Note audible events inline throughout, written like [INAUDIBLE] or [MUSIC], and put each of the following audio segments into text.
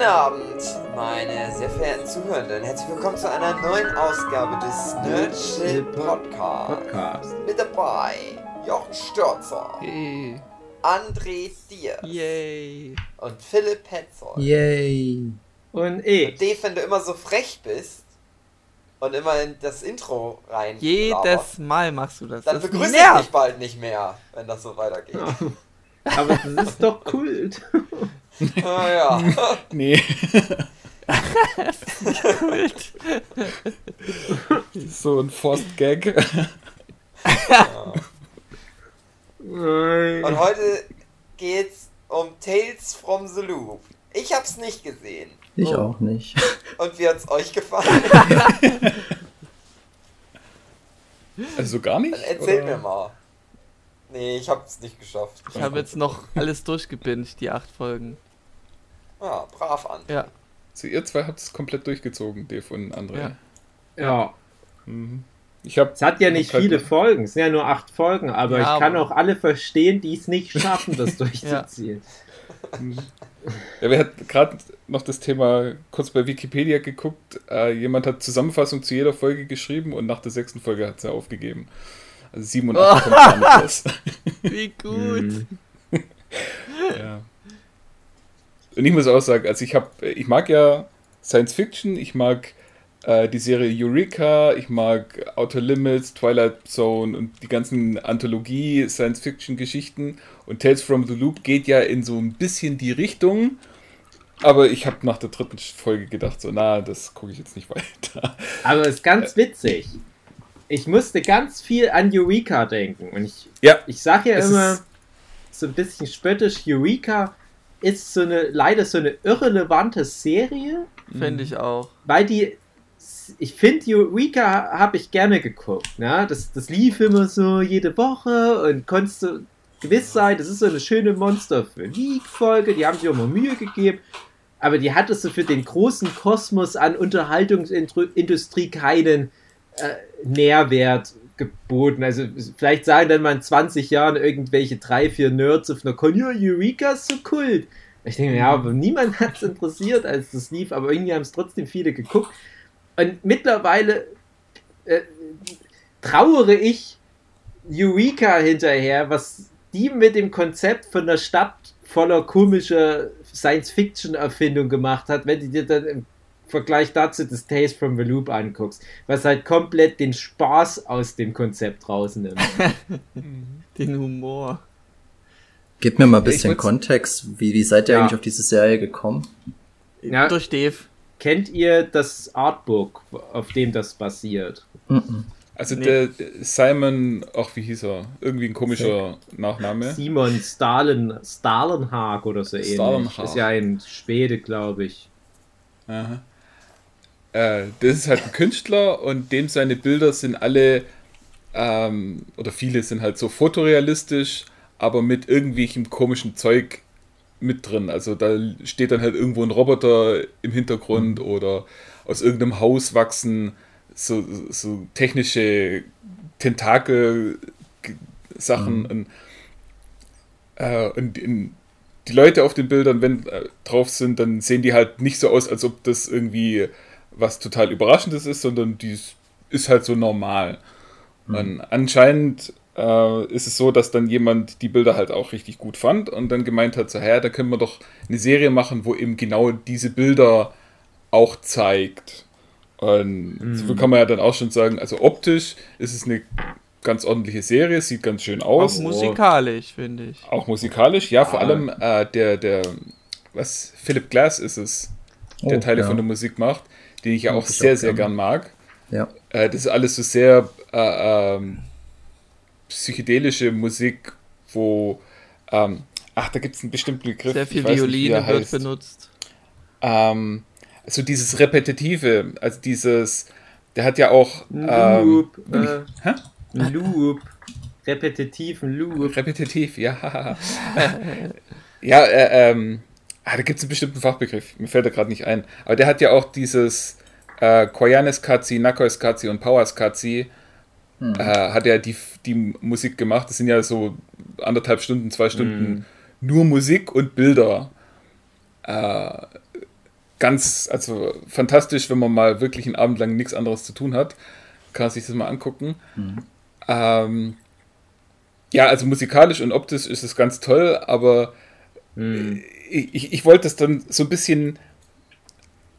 Guten Abend, meine sehr verehrten Zuhörenden. Herzlich willkommen zu einer neuen Ausgabe des Nerdship Podcast. Podcast. Mit dabei Jochen Störzer, Hey. André Diers Yay. und Philipp Petzold. Yay. Und ich. Dave, wenn du immer so frech bist und immer in das Intro rein Jedes Mal machst du das. dann das begrüße ich dich bald nicht mehr, wenn das so weitergeht. [LAUGHS] Aber das ist doch Kult. [LAUGHS] Ah, ja. [LAUGHS] Nee, [LAUGHS] Kult. so ein Forced Gag. Und heute geht's um Tales from the Loop. Ich hab's nicht gesehen. Ich Oh. auch nicht. Und wie hat's euch gefallen? [LAUGHS] Also gar nicht? Dann erzählt oder? mir mal. Nee, ich hab's nicht geschafft. Ich habe jetzt noch alles durchgebinged, die acht Folgen. Ja, brav an. Ja. Also ihr zwei habt es komplett durchgezogen, Dave und André. Ja. Ja. Mhm. Ich habe Es hat ja nicht viele Folgen. Es sind ja nur acht Folgen. Aber Ja, ich kann auch alle verstehen, die es nicht schaffen, das [LAUGHS] durchzuziehen. Ja, wir hatten gerade noch das Thema kurz bei Wikipedia geguckt. Äh, jemand hat Zusammenfassung zu jeder Folge geschrieben und nach der sechsten Folge hat sie aufgegeben. Also 7 und 8 [LAUGHS] kommt gar nicht raus. Wie gut. [LAUGHS] Ja. Und ich muss auch sagen, also ich habe, ich mag ja Science Fiction, ich mag äh, die Serie Eureka, ich mag Outer Limits, Twilight Zone und die ganzen Anthologie Science Fiction Geschichten und Tales from the Loop geht ja in so ein bisschen die Richtung. Aber ich habe nach der dritten Folge gedacht, so, na, das gucke ich jetzt nicht weiter. Aber es ist ganz witzig. Ich musste ganz viel an Eureka denken. Und ich, Ja, ich sage ja immer so ein bisschen spöttisch, Eureka ist so eine, leider so eine irrelevante Serie. Finde ich auch. weil die ich finde Eureka habe ich gerne geguckt ne? das, das lief immer so jede Woche und konntest du gewiss sein das ist so eine schöne Monster für League Folge die haben sich auch mal Mühe gegeben aber die hatte so für den großen Kosmos an Unterhaltungsindustrie keinen äh, Nährwert geboten. Also vielleicht sagen dann mal in 20 Jahren irgendwelche drei, vier Nerds auf einer Con, Eureka ist so Kult. Ich denke, ja, aber niemand hat es interessiert, als das lief, aber irgendwie haben es trotzdem viele geguckt. Und mittlerweile äh, trauere ich Eureka hinterher, was die mit dem Konzept von einer Stadt voller komischer Science-Fiction-Erfindung gemacht hat, wenn du dir dann im Vergleich dazu das Taste from the Loop anguckst, was halt komplett den Spaß aus dem Konzept rausnimmt. [LAUGHS] Den Humor. Gib mir mal ein bisschen Kontext. Wie, wie seid ihr Ja. eigentlich auf diese Serie gekommen? Ja. Durch Dave. Kennt ihr das Artbook, auf dem das basiert? Mhm. also Nee. der Simon, ach wie hieß er? Irgendwie ein komischer Nachname. Simon Stalin, Stalenhag oder so ähnlich. Stalenhag. Ist ja ein Schwede, glaube ich. Aha. Äh, das ist halt ein Künstler und dem seine Bilder sind alle, ähm, oder viele sind halt so fotorealistisch, aber mit irgendwelchem komischen Zeug mit drin. Also da steht dann halt irgendwo ein Roboter im Hintergrund oder aus irgendeinem Haus wachsen so, so technische Tentakel-Sachen. Und, äh, und in, die Leute auf den Bildern, wenn äh, drauf sind, dann sehen die halt nicht so aus, als ob das irgendwie was total Überraschendes ist, sondern die ist- halt so normal. Und anscheinend äh, ist es so, dass dann jemand die Bilder halt auch richtig gut fand und dann gemeint hat, so, hä, da können wir doch eine Serie machen, wo eben genau diese Bilder auch zeigt. Und so kann man ja dann auch schon sagen, also optisch ist es eine ganz ordentliche Serie, sieht ganz schön Auch aus. musikalisch, finde ich. Auch musikalisch, ja, vor Ah. allem äh, der, der, was, Philip Glass ist es, der Oh, Teile ja. von der Musik macht, den ich ja auch ich sehr, auch sehr gern. mag. Ja. Äh, das ist alles so sehr äh, ähm, psychedelische Musik, wo, ähm, ach, da gibt es einen bestimmten Begriff. Sehr viel Violine wird heißt. benutzt. Ähm, also dieses Repetitive, also dieses, der hat ja auch Ein ähm, Loop. äh, hä? Loop. Repetitiven Loop. repetitiv, ja. [LAUGHS] ja, äh, ähm, ah, da gibt es einen bestimmten Fachbegriff, mir fällt er gerade nicht ein. Aber der hat ja auch dieses äh, Nakois Katsi und Powers Katsi, Hm. äh, hat er die, die Musik gemacht. Das sind ja so anderthalb Stunden, zwei Stunden nur Musik und Bilder. Äh, ganz, also fantastisch, wenn man mal wirklich einen Abend lang nichts anderes zu tun hat. Kann sich das mal angucken. Ähm, ja, also musikalisch und optisch ist es ganz toll, aber Hm. ich, ich, wollte es dann so ein bisschen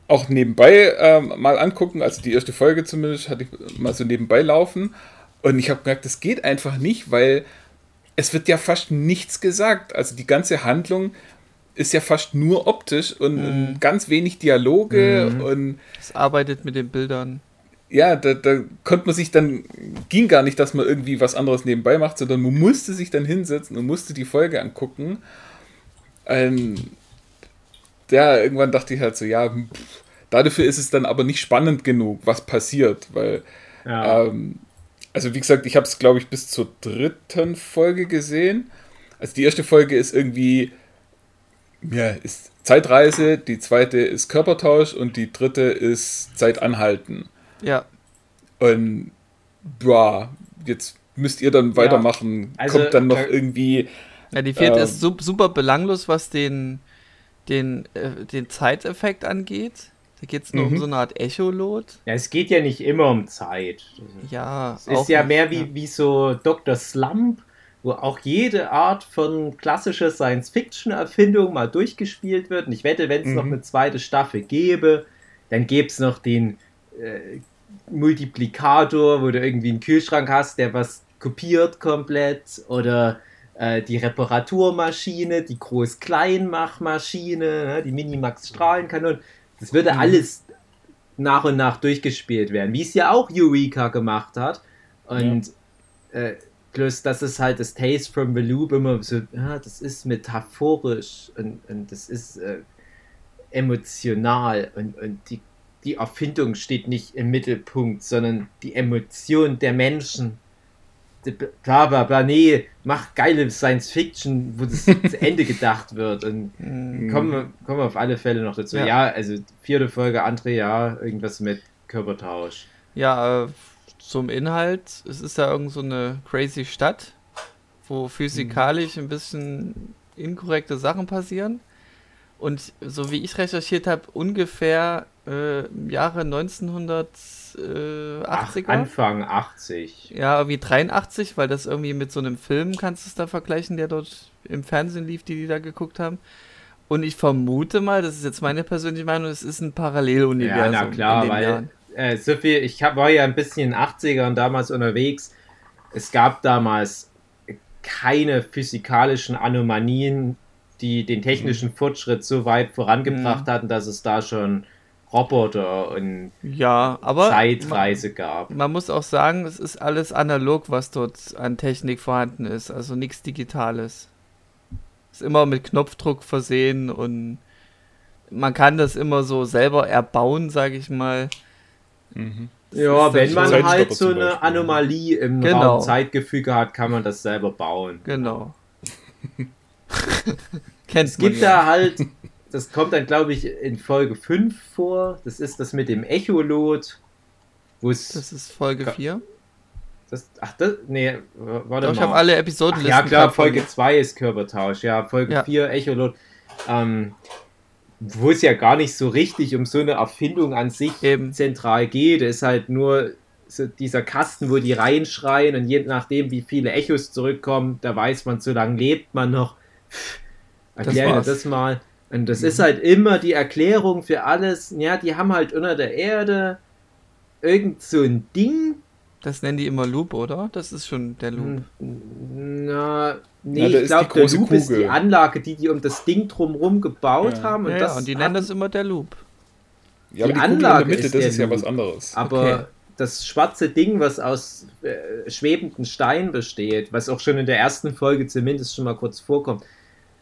auch nebenbei ähm, mal angucken. Also die erste Folge zumindest hatte ich mal so nebenbei laufen. Und ich habe gemerkt, das geht einfach nicht, weil es wird ja fast nichts gesagt. Also die ganze Handlung ist ja fast nur optisch und, und ganz wenig Dialoge und Es arbeitet mit den Bildern. ja, da, da konnte man sich dann, ging gar nicht, dass man irgendwie was anderes nebenbei macht, sondern man musste sich dann hinsetzen und musste die Folge angucken. Ähm, ja, irgendwann dachte ich halt so, ja, pff, dafür ist es dann aber nicht spannend genug, was passiert, weil, Ja. ähm, also wie gesagt, ich habe es, glaube ich, bis zur dritten Folge gesehen. Also die erste Folge ist irgendwie, ja, ist Zeitreise, die zweite ist Körpertausch und die dritte ist Zeitanhalten. Ja, Und boah, jetzt müsst ihr dann weitermachen. Also, Kommt dann noch irgendwie. Ja die vierte Ähm. ist sup super belanglos, was den, den, äh, den Zeiteffekt angeht. Da geht es nur um Mhm. so eine Art Echolot. ja, es geht ja nicht immer um Zeit. Ja, Es ist ja nicht, mehr wie, wie so Dr. Slump, wo auch jede Art von klassischer Science-Fiction-Erfindung mal durchgespielt wird. Und ich wette, wenn es noch Mhm. eine zweite Staffel gäbe, dann gäbe es noch den äh, Multiplikator, wo du irgendwie einen Kühlschrank hast, der was kopiert komplett. Oder äh, die Reparaturmaschine, die Groß-Klein-Machmaschine, ne, die Minimax-Strahlenkanone. Das würde alles nach und nach durchgespielt werden, wie es ja auch Eureka gemacht hat. Und äh, plus, das ist halt das Taste from the Loop immer so, ja, das ist metaphorisch und, und das ist äh, emotional und, und die, die Erfindung steht nicht im Mittelpunkt, sondern die Emotion der Menschen. Bla bla bla, nee, mach geile Science Fiction, wo das [LAUGHS] zu Ende gedacht wird. Und Mhm. kommen, wir, kommen wir auf alle Fälle noch dazu. Ja. Ja, also vierte Folge, André, ja, irgendwas mit Körpertausch. Ja, äh, zum Inhalt. Es ist ja irgend so eine crazy Stadt, wo physikalisch ein bisschen inkorrekte Sachen passieren. Und so wie ich recherchiert habe, ungefähr äh, im Jahre 1980er. Ach, Anfang 80. Ja, irgendwie 83, weil das irgendwie mit so einem Film kannst du es da vergleichen, der dort im Fernsehen lief, die die da geguckt haben. Und ich vermute mal, das ist jetzt meine persönliche Meinung, es ist ein Paralleluniversum. Ja, na klar, weil äh, so viel, ich hab, war ja ein bisschen in den 80ern damals unterwegs. Es gab damals keine physikalischen Anomalien, die den technischen Fortschritt so weit vorangebracht hatten, dass es da schon Roboter und Ja, aber Zeitreise gab. man, man muss auch sagen, es ist alles analog, was dort an Technik vorhanden ist, also nichts Digitales. Ist immer mit Knopfdruck versehen und man kann das immer so selber erbauen, sage ich mal. Mhm. Ja, wenn man Zeitstopper halt so eine Beispiel. Anomalie im Genau. Raum Zeitgefüge hat, kann man das selber bauen. Genau. [LAUGHS] [LAUGHS] Kennt Es gibt man ja. da halt, [LAUGHS] das kommt dann, glaube ich, in Folge 5 vor. Das ist das mit dem Echolot. Das ist Folge Ka- 4. Das, ach, das, nee, warte Doch, ich mal. habe alle Episoden ja, klar, Folge 2 ist Körpertausch. Ja, Folge Ja. 4 Echolot. Ähm, wo es ja gar nicht so richtig um so eine Erfindung an sich Eben. zentral geht. Es ist halt nur so dieser Kasten, wo die reinschreien und je nachdem, wie viele Echos zurückkommen, da weiß man, so lange lebt man noch. Erklär mir war's. das mal. Und das ist halt immer die Erklärung für alles. Ja, die haben halt unter der Erde irgend so ein Ding. Das nennen die immer Loop, oder? Das ist schon der Loop. Na, nee, Na, da ich ist glaube, die der Loop ist die Kugel. Anlage, die die um das Ding drumherum gebaut Ja. haben. Und Ja, das ja, und die nennen das immer der Loop. Ja, aber Die die Kugel in Anlage der Mitte, ist das ist ja Loop. was anderes. Aber Okay. das schwarze Ding, was aus äh, schwebenden Steinen besteht, was auch schon in der ersten Folge zumindest schon mal kurz vorkommt,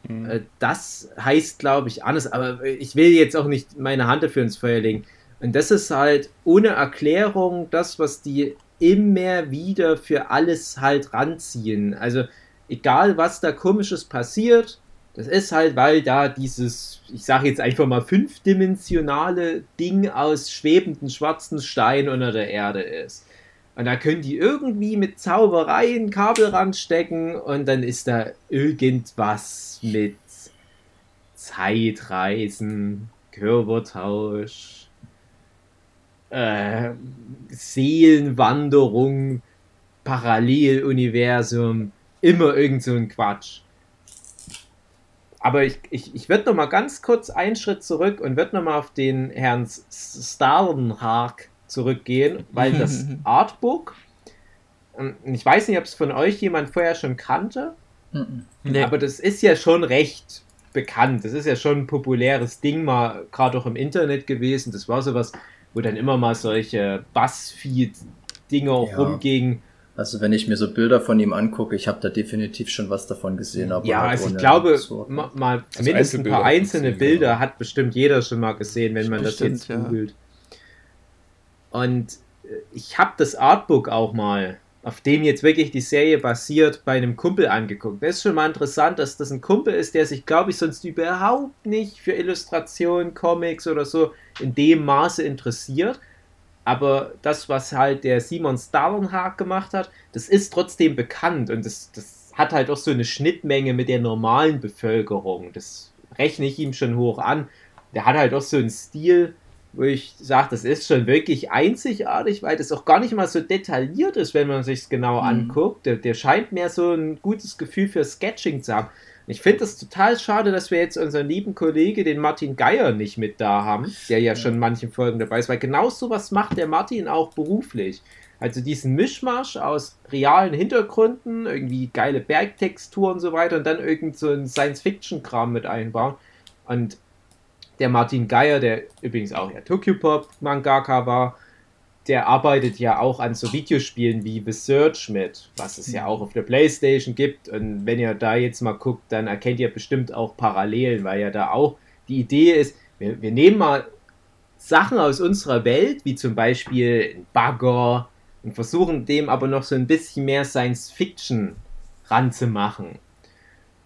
Mhm. äh, das heißt, glaube ich, anders. Aber ich will jetzt auch nicht meine Hand dafür ins Feuer legen. Und das ist halt ohne Erklärung das, was die immer wieder für alles halt ranziehen. Also egal, was da komisches passiert, das ist halt, weil da dieses, ich sage jetzt einfach mal fünfdimensionale Ding aus schwebenden schwarzen Stein unter der Erde ist. Und da können die irgendwie mit Zaubereien Kabel ranstecken und dann ist da irgendwas mit Zeitreisen, Körpertausch, äh, Seelenwanderung, Paralleluniversum, immer irgend so ein Quatsch. Aber ich, ich, ich würde noch mal ganz kurz einen Schritt zurück und würde noch mal auf den Herrn Stalenhag zurückgehen, weil das [LAUGHS] Artbook, ähm, ich weiß nicht, ob es von euch jemand vorher schon kannte. Nee. aber das ist ja schon recht bekannt. Das ist ja schon ein populäres Ding, mal gerade auch im Internet gewesen. Das war sowas, wo dann immer mal solche Buzzfeed-Dinger Ja. rumgingen. Also wenn ich mir so Bilder von ihm angucke, ich habe da definitiv schon was davon gesehen. Aber Ja, halt also ich glaube, mal zumindest ein paar einzelne Bilder hat bestimmt jeder schon mal gesehen, wenn man das Bestimmt, jetzt ja. Und äh, ich habe das Artbook auch mal, auf dem jetzt wirklich die Serie basiert, bei einem Kumpel angeguckt. Das ist schon mal interessant, dass das ein Kumpel ist, der sich, glaube ich, sonst überhaupt nicht für Illustrationen, Comics oder so in dem Maße interessiert. Aber das, was halt der Simon Stalenhag gemacht hat, das ist trotzdem bekannt und das, das hat halt auch so eine Schnittmenge mit der normalen Bevölkerung. Das rechne ich ihm schon hoch an. Der hat halt auch so einen Stil, wo ich sage, das ist schon wirklich einzigartig, weil das auch gar nicht mal so detailliert ist, wenn man sich es genau Mhm. anguckt. Der, der scheint mehr so ein gutes Gefühl für Sketching zu haben. Und Ich finde es total schade, dass wir jetzt unseren lieben Kollege, den Martin Geier, nicht mit da haben, der ja schon in manchen Folgen dabei ist, weil genau sowas macht der Martin auch beruflich. Also diesen Mischmasch aus realen Hintergründen, irgendwie geile Bergtexturen und so weiter und dann irgend so ein Science-Fiction-Kram mit einbauen. Und der Martin Geier, der übrigens auch ja Tokyopop-Mangaka war, der arbeitet ja auch an so Videospielen wie The Search mit, was es ja auch auf der Playstation gibt. Und wenn ihr da jetzt mal guckt, dann erkennt ihr bestimmt auch Parallelen, weil ja da auch die Idee ist, wir, wir nehmen mal Sachen aus unserer Welt, wie zum Beispiel ein Bagger, und versuchen dem aber noch so ein bisschen mehr Science Fiction ranzumachen.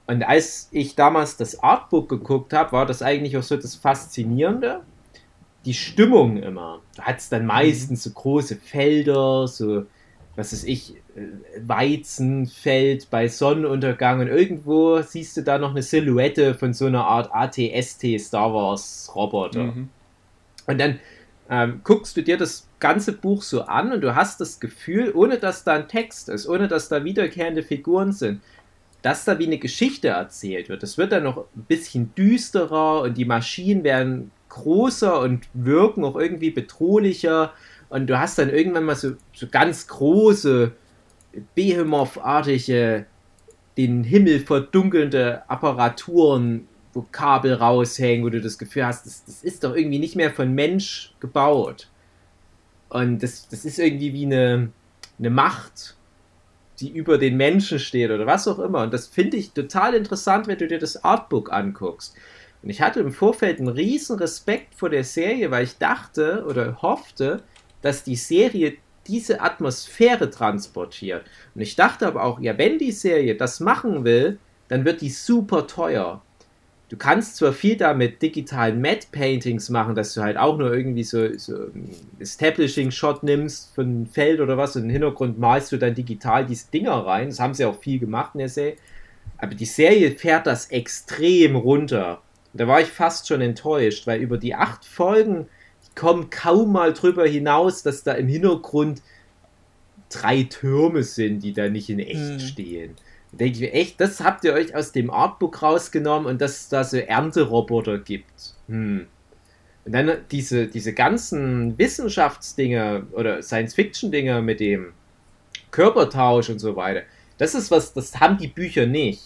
Und als ich damals das Artbook geguckt habe, war das eigentlich auch so das Faszinierende. Die Stimmung immer. Da hat es dann meistens so große Felder, so, was weiß ich, äh, Weizenfeld bei Sonnenuntergang und irgendwo siehst du da noch eine Silhouette von so einer Art ATST Star Wars Roboter. Mhm. Und dann ähm, guckst du dir das ganze Buch so an und du hast das Gefühl, ohne dass da ein Text ist, ohne dass da wiederkehrende Figuren sind, dass da wie eine Geschichte erzählt wird. Das wird dann noch ein bisschen düsterer und die Maschinen werden großer und wirken auch irgendwie bedrohlicher. Und du hast dann irgendwann mal so, so ganz große, Behemoth-artige, den Himmel verdunkelnde Apparaturen, wo Kabel raushängen, wo du das Gefühl hast, das, das ist doch irgendwie nicht mehr von Mensch gebaut. Und das, das ist irgendwie wie eine, eine Macht, die über den Menschen steht oder was auch immer. Und das finde ich total interessant, wenn du dir das Artbook anguckst. Und ich hatte im Vorfeld einen riesen Respekt vor der Serie, weil ich dachte oder hoffte, dass die Serie diese Atmosphäre transportiert. Und ich dachte aber auch, ja, wenn die Serie das machen will, dann wird die super teuer. Du kannst zwar viel da mit digitalen Matte Paintings machen, dass du halt auch nur irgendwie so, so einen Establishing-Shot nimmst von einem Feld oder was und im Hintergrund malst du dann digital diese Dinger rein. Das haben sie auch viel gemacht in der Serie. Aber die Serie fährt das extrem runter. Und da war ich fast schon enttäuscht, weil über die acht Folgen kommen kaum mal drüber hinaus, dass da im Hintergrund drei Türme sind, die da nicht in echt Hm. stehen. Denke ich mir, echt, das habt ihr euch aus dem Artbook rausgenommen und dass es da so Ernteroboter gibt. Hm. Und dann diese, diese ganzen Wissenschaftsdinge oder Science-Fiction-Dinge mit dem Körpertausch und so weiter. Das ist was, das haben die Bücher nicht.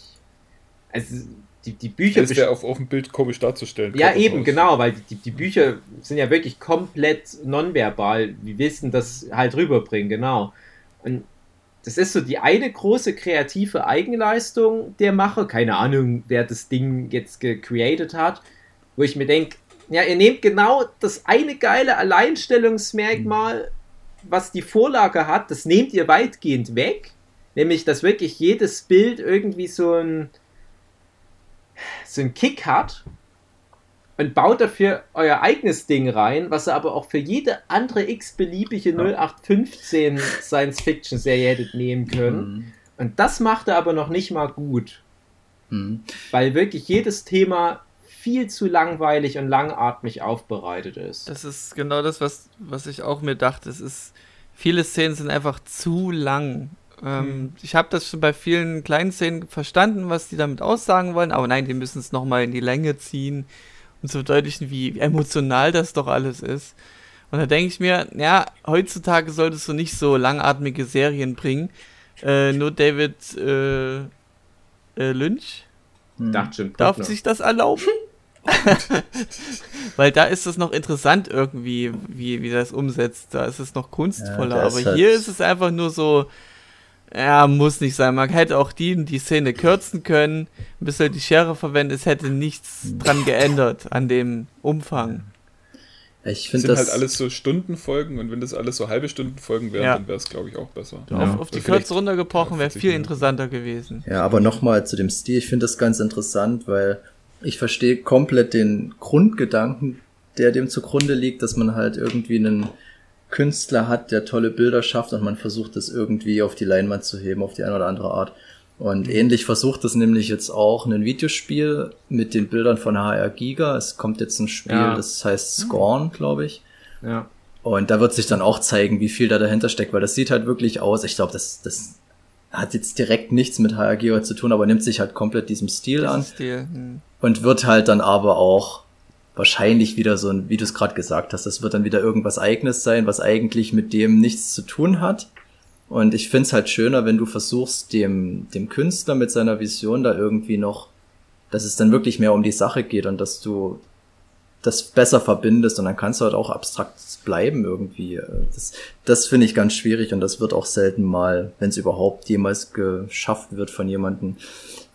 Also die, die Bücher Das wäre auf, auf dem Bild komisch darzustellen. ja, eben, genau, weil die, die Bücher sind ja wirklich komplett nonverbal. Wir wissen das halt rüberbringen, genau. Und das ist so die eine große kreative Eigenleistung der Macher. Keine Ahnung, wer das Ding jetzt gecreated hat. Wo ich mir denke, ja, ihr nehmt genau das eine geile Alleinstellungsmerkmal, was die Vorlage hat, das nehmt ihr weitgehend weg. Nämlich, dass wirklich jedes Bild irgendwie so ein, so ein Kick hat und baut dafür euer eigenes Ding rein, was ihr aber auch für jede andere x-beliebige 0815 Science-Fiction-Serie hättet nehmen können. Mhm. Und das macht er aber noch nicht mal gut, Mhm. weil wirklich jedes Thema viel zu langweilig und langatmig aufbereitet ist. Das ist genau das, was, was ich auch mir dachte. Es ist, viele Szenen sind einfach zu lang. Ähm, hm. Ich habe das schon bei vielen kleinen Szenen verstanden, was die damit aussagen wollen, aber nein, die müssen es nochmal in die Länge ziehen und zu verdeutlichen, wie emotional das doch alles ist. Und da denke ich mir, ja, heutzutage solltest du nicht so langatmige Serien bringen. Äh, nur David äh, äh, Lynch hm. darf sich das erlauben. [LAUGHS] [LAUGHS] Weil da ist es noch interessant irgendwie, wie, wie das umsetzt. Da ist es noch kunstvoller. Ja, Aber halt hier ist es einfach nur so, ja, muss nicht sein. Man hätte auch die, die Szene kürzen können, ein bisschen die Schere verwenden. Es hätte nichts dran geändert an dem Umfang. Ich finde das. sind halt alles so Stundenfolgen und wenn das alles so halbe Stundenfolgen wären, ja. dann wäre es, glaube ich, auch besser. Ja. Auf, auf die Kürze runtergebrochen wäre viel interessanter gewesen. Ja, aber nochmal zu dem Stil. Ich finde das ganz interessant, weil ich verstehe komplett den Grundgedanken, der dem zugrunde liegt, dass man halt irgendwie einen Künstler hat, der tolle Bilder schafft und man versucht das irgendwie auf die Leinwand zu heben, auf die eine oder andere Art. Und ähnlich versucht es nämlich jetzt auch ein Videospiel mit den Bildern von HR Giga. Es kommt jetzt ein Spiel, ja. das heißt Scorn, glaube ich. Ja. Und da wird sich dann auch zeigen, wie viel da dahinter steckt, weil das sieht halt wirklich aus. Ich glaube, das, das hat jetzt direkt nichts mit HR Giga zu tun, aber nimmt sich halt komplett diesem Stil an. Stil. Hm. Und wird halt dann aber auch wahrscheinlich wieder so ein, wie du es gerade gesagt hast, das wird dann wieder irgendwas eigenes sein, was eigentlich mit dem nichts zu tun hat. Und ich find's halt schöner, wenn du versuchst, dem, dem Künstler mit seiner Vision da irgendwie noch, dass es dann wirklich mehr um die Sache geht und dass du das besser verbindest und dann kannst du halt auch abstrakt bleiben irgendwie. Das, das finde ich ganz schwierig und das wird auch selten mal, wenn es überhaupt jemals geschafft wird von jemandem,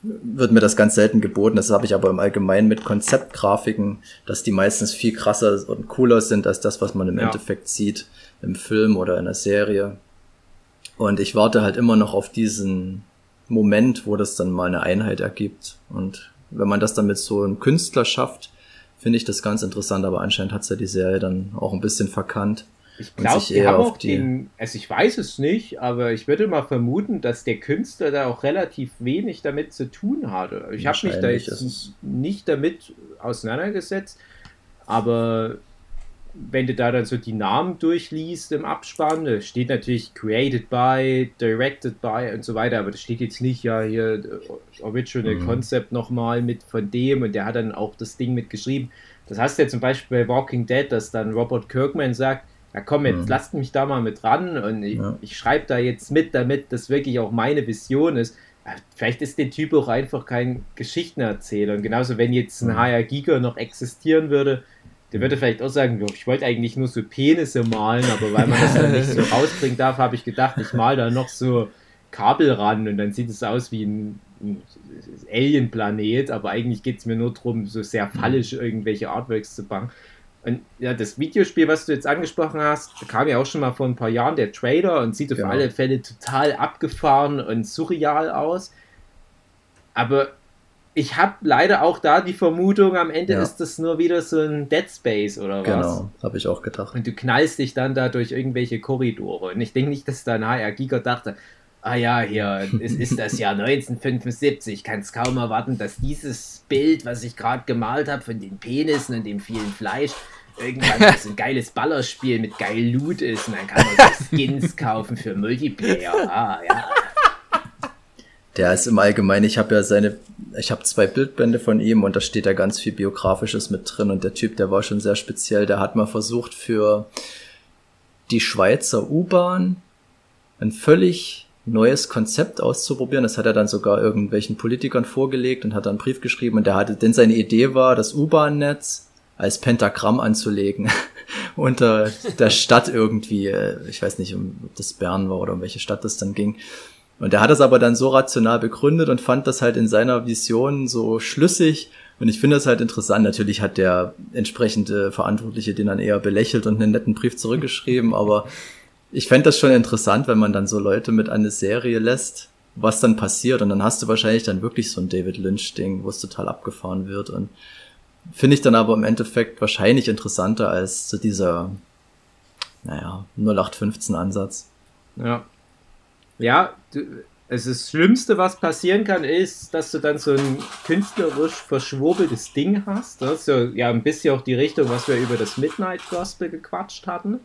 wird mir das ganz selten geboten. Das habe ich aber im Allgemeinen mit Konzeptgrafiken, dass die meistens viel krasser und cooler sind als das, was man im ja. Endeffekt sieht im Film oder in der Serie. Und ich warte halt immer noch auf diesen Moment, wo das dann mal eine Einheit ergibt. Und wenn man das dann mit so einem Künstler schafft, finde ich das ganz interessant, aber anscheinend hat's ja die Serie dann auch ein bisschen verkannt. Ich glaube, die haben auch die... den, also ich weiß es nicht, aber ich würde mal vermuten, dass der Künstler da auch relativ wenig damit zu tun hatte. Ich habe mich da jetzt nicht damit auseinandergesetzt, aber wenn du da dann so die Namen durchliest im Abspann, da steht natürlich created by, directed by und so weiter, aber da steht jetzt nicht ja hier äh, Original mhm. Concept nochmal mit von dem und der hat dann auch das Ding mitgeschrieben. Das heißt ja zum Beispiel bei Walking Dead, dass dann Robert Kirkman sagt, ja komm, jetzt mhm. lasst mich da mal mit ran und ich, ja. ich schreibe da jetzt mit, damit das wirklich auch meine Vision ist. Vielleicht ist der Typ auch einfach kein Geschichtenerzähler. Und genauso, wenn jetzt ein HR mhm. Giga noch existieren würde, der würde vielleicht auch sagen, ich wollte eigentlich nur so Penisse malen, aber weil man das dann nicht so [LAUGHS] rausbringen darf, habe ich gedacht, ich mal da noch so Kabel ran und dann sieht es aus wie ein, ein Alien-Planet, aber eigentlich geht es mir nur darum, so sehr mhm. fallisch irgendwelche Artworks zu bauen. Und ja, das Videospiel, was du jetzt angesprochen hast, kam ja auch schon mal vor ein paar Jahren der Trailer und sieht auf genau. alle Fälle total abgefahren und surreal aus. Aber ich habe leider auch da die Vermutung, am Ende ja. ist das nur wieder so ein Dead Space oder was. Genau, habe ich auch gedacht. Und du knallst dich dann da durch irgendwelche Korridore. Und ich denke nicht, dass da ein HR Giga dachte, ah ja, hier es ist das Jahr [LAUGHS] 1975, ich kann es kaum erwarten, dass dieses Bild, was ich gerade gemalt habe von den Penissen und dem vielen Fleisch, irgendwann [LAUGHS] so ein geiles Ballerspiel mit geil Loot ist und dann kann man so Skins [LAUGHS] kaufen für Multiplayer. Ah, ja. Der ist im Allgemeinen, ich habe ja seine, ich habe zwei Bildbände von ihm und da steht da ganz viel Biografisches mit drin und der Typ, der war schon sehr speziell, der hat mal versucht für die Schweizer U-Bahn ein völlig neues Konzept auszuprobieren. Das hat er dann sogar irgendwelchen Politikern vorgelegt und hat dann einen Brief geschrieben und der hatte, denn seine Idee war, das U-Bahn-Netz als Pentagramm anzulegen [LAUGHS] unter der Stadt irgendwie. Äh, ich weiß nicht, ob das Bern war oder um welche Stadt das dann ging. Und er hat das aber dann so rational begründet und fand das halt in seiner Vision so schlüssig. Und ich finde das halt interessant. Natürlich hat der entsprechende Verantwortliche den dann eher belächelt und einen netten Brief zurückgeschrieben, aber ich fände das schon interessant, wenn man dann so Leute mit eine Serie lässt, was dann passiert. Und dann hast du wahrscheinlich dann wirklich so ein David Lynch-Ding, wo es total abgefahren wird. Und finde ich dann aber im Endeffekt wahrscheinlich interessanter als so dieser, naja, 0815-Ansatz. Ja, ja, du, Also das Schlimmste, was passieren kann, ist, dass du dann so ein künstlerisch verschwurbeltes Ding hast. Das ist ja, ja ein bisschen auch die Richtung, was wir über das Midnight Gospel gequatscht hatten.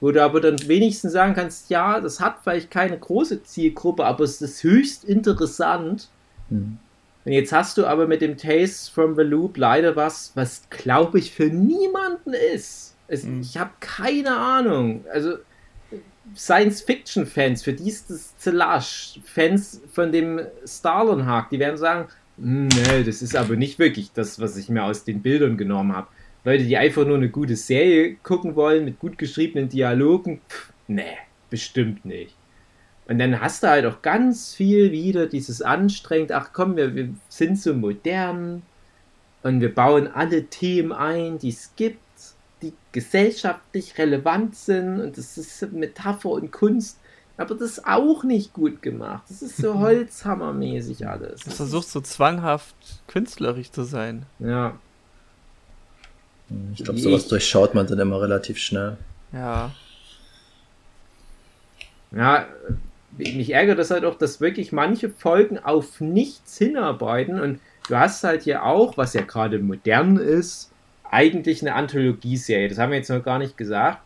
Wo du aber dann wenigstens sagen kannst, ja, das hat vielleicht keine große Zielgruppe, aber es ist höchst interessant. Mhm. Und jetzt hast du aber mit dem Taste from the Loop leider was, was glaube ich für niemanden ist. Es, mhm. Ich habe keine Ahnung. Also Science-Fiction-Fans, für die ist das Zelash, Fans von dem Starlenhawk, die werden sagen, hm, nee, das ist aber nicht wirklich das, was ich mir aus den Bildern genommen habe. Leute, die einfach nur eine gute Serie gucken wollen, mit gut geschriebenen Dialogen, pff, nee, bestimmt nicht. Und dann hast du halt auch ganz viel wieder dieses anstrengend, ach komm, wir, wir sind so modern und wir bauen alle Themen ein, die es gibt die gesellschaftlich relevant sind und das ist Metapher und Kunst. Aber das ist auch nicht gut gemacht. Das ist so [LAUGHS] Holzhammermäßig alles. Du versuchst so zwanghaft künstlerisch zu sein. Ja. Ich glaube, sowas durchschaut man dann immer relativ schnell. Ja. Ja, mich ärgert das halt auch, dass wirklich manche Folgen auf nichts hinarbeiten und du hast halt hier auch, was ja gerade modern ist, eigentlich eine Anthologieserie. Das haben wir jetzt noch gar nicht gesagt,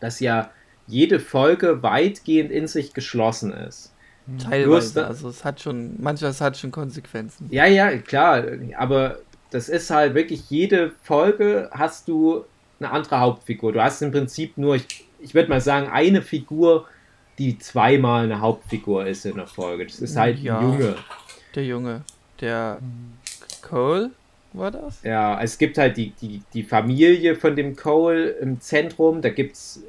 dass ja jede Folge weitgehend in sich geschlossen ist. Teilweise, also es hat schon, manches hat schon Konsequenzen. Ja, ja, klar, aber das ist halt wirklich, jede Folge hast du eine andere Hauptfigur. Du hast im Prinzip nur, ich, ich würde mal sagen, eine Figur, die zweimal eine Hauptfigur ist in der Folge. Das ist halt ja, Junge. Der Junge, der Cole, war das? Ja, es gibt halt die, die, die Familie von dem Cole im Zentrum. Da gibt es